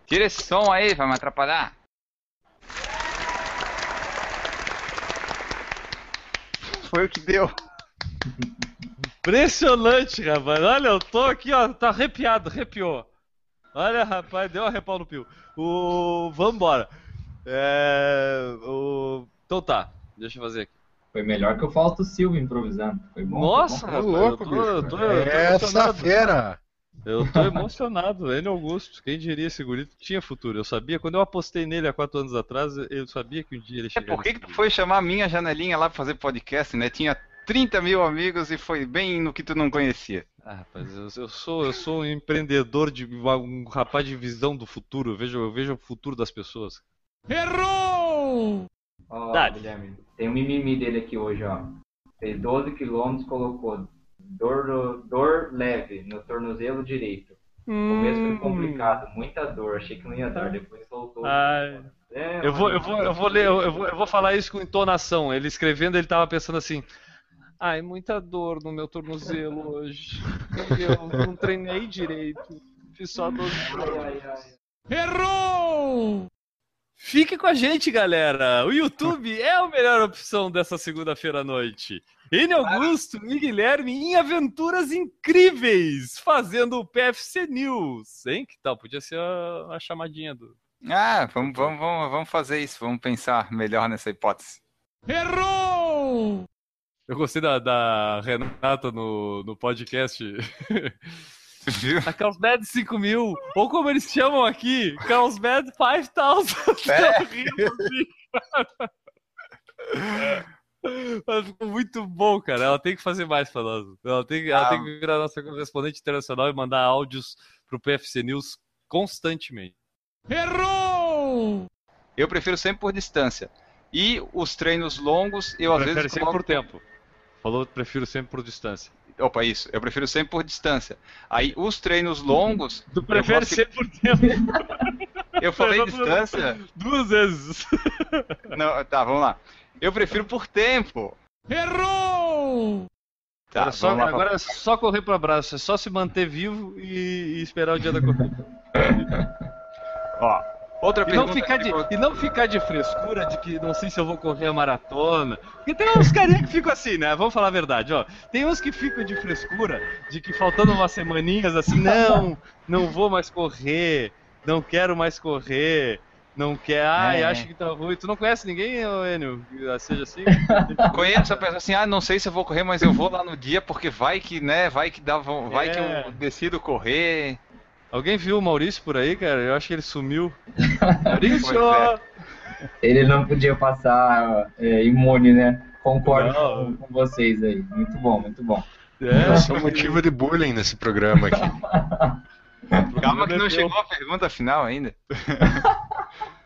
Tira esse som aí, vai me atrapalhar. Foi o que deu. Impressionante, rapaz. Olha, eu tô aqui, ó, tá arrepiado, arrepiou. Olha, rapaz, deu um arrepau no pio. O... Vambora. É... O... Então tá, deixa eu fazer aqui. Foi melhor que o Fausto Silva improvisando. Foi bom. Nossa, foi Tá rapaz, louco, eu tô, eu tô, eu tô Essa emocionado. fera! Eu tô emocionado, N. Augusto. Quem diria esse guri tinha futuro? Eu sabia, quando eu apostei nele há quatro anos atrás, eu sabia que um dia ele É, chegaria. por que, que tu foi chamar a minha janelinha lá pra fazer podcast, né? Tinha 30 mil amigos e foi bem no que tu não conhecia. Ah, rapaz, eu, eu sou, eu sou um empreendedor, de um rapaz de visão do futuro. Eu vejo, eu vejo o futuro das pessoas. Errou! Ó, Dale. Guilherme, tem um mimimi dele aqui hoje, ó. Fez 12 quilômetros, colocou dor, dor leve no tornozelo direito. O começo foi complicado, muita dor, achei que não ia dar, depois soltou. Ai. É, Eu vou, eu vou, eu vou ler, eu vou, eu vou falar isso com entonação. Ele escrevendo, ele tava pensando assim. Ai, muita dor no meu tornozelo hoje. Eu não treinei direito. Fiz só 12 Ai, ai, ai. Errou! Fique com a gente, galera! O YouTube é a melhor opção dessa segunda-feira à noite. N. Augusto e Guilherme em aventuras incríveis, fazendo o PFC News. Hein? Que tal? Podia ser a, a chamadinha do. Ah, vamos, vamos, vamos, vamos fazer isso, vamos pensar melhor nessa hipótese. Errou! Eu gostei da, da Renata no, no podcast. Viu? A Carlsbad 5000, ou como eles chamam aqui, Carlsbad 5000. É. Mas ficou muito bom, cara. Ela tem que fazer mais pra nós. Ela tem, ela Ah. tem que virar nossa correspondente internacional e mandar áudios pro PFC News constantemente. Errou! Eu prefiro sempre por distância. E os treinos longos, eu às Prefere vezes sempre coloco... por tempo. Falou, prefiro sempre por distância. Opa, isso. Eu prefiro sempre por distância. Aí os treinos longos, Tu prefere sempre por tempo. eu falei distância. Duas vezes. Não, tá, vamos lá. Eu prefiro por tempo. Errou! Tá, Agora, só, agora é só correr pro abraço, é só se manter vivo e, e esperar o dia da corrida. Ó, outra E não, ficar de, que- e não ficar de frescura de que não sei se eu vou correr a maratona. Porque tem uns carinha que ficam assim, né? Vamos falar a verdade, ó. Tem uns que ficam de frescura, de que faltando umas semaninhas assim, não, não vou mais correr, não quero mais correr, não quer, ai, É. acho que tá ruim. Tu não conhece ninguém, Enio, que seja assim? Conheço a pessoa assim, ah, não sei se eu vou correr, mas eu vou lá no dia porque vai que, né, vai que dá, vai É. que eu decido correr. Alguém viu o Maurício por aí, cara? Eu acho que ele sumiu. Maurício! Pois Ele não podia passar é, imune, né? Concordo com, com vocês aí. Muito bom, muito bom. É, Eu sou motivo de bullying nesse programa aqui. Calma que não chegou a pergunta final ainda.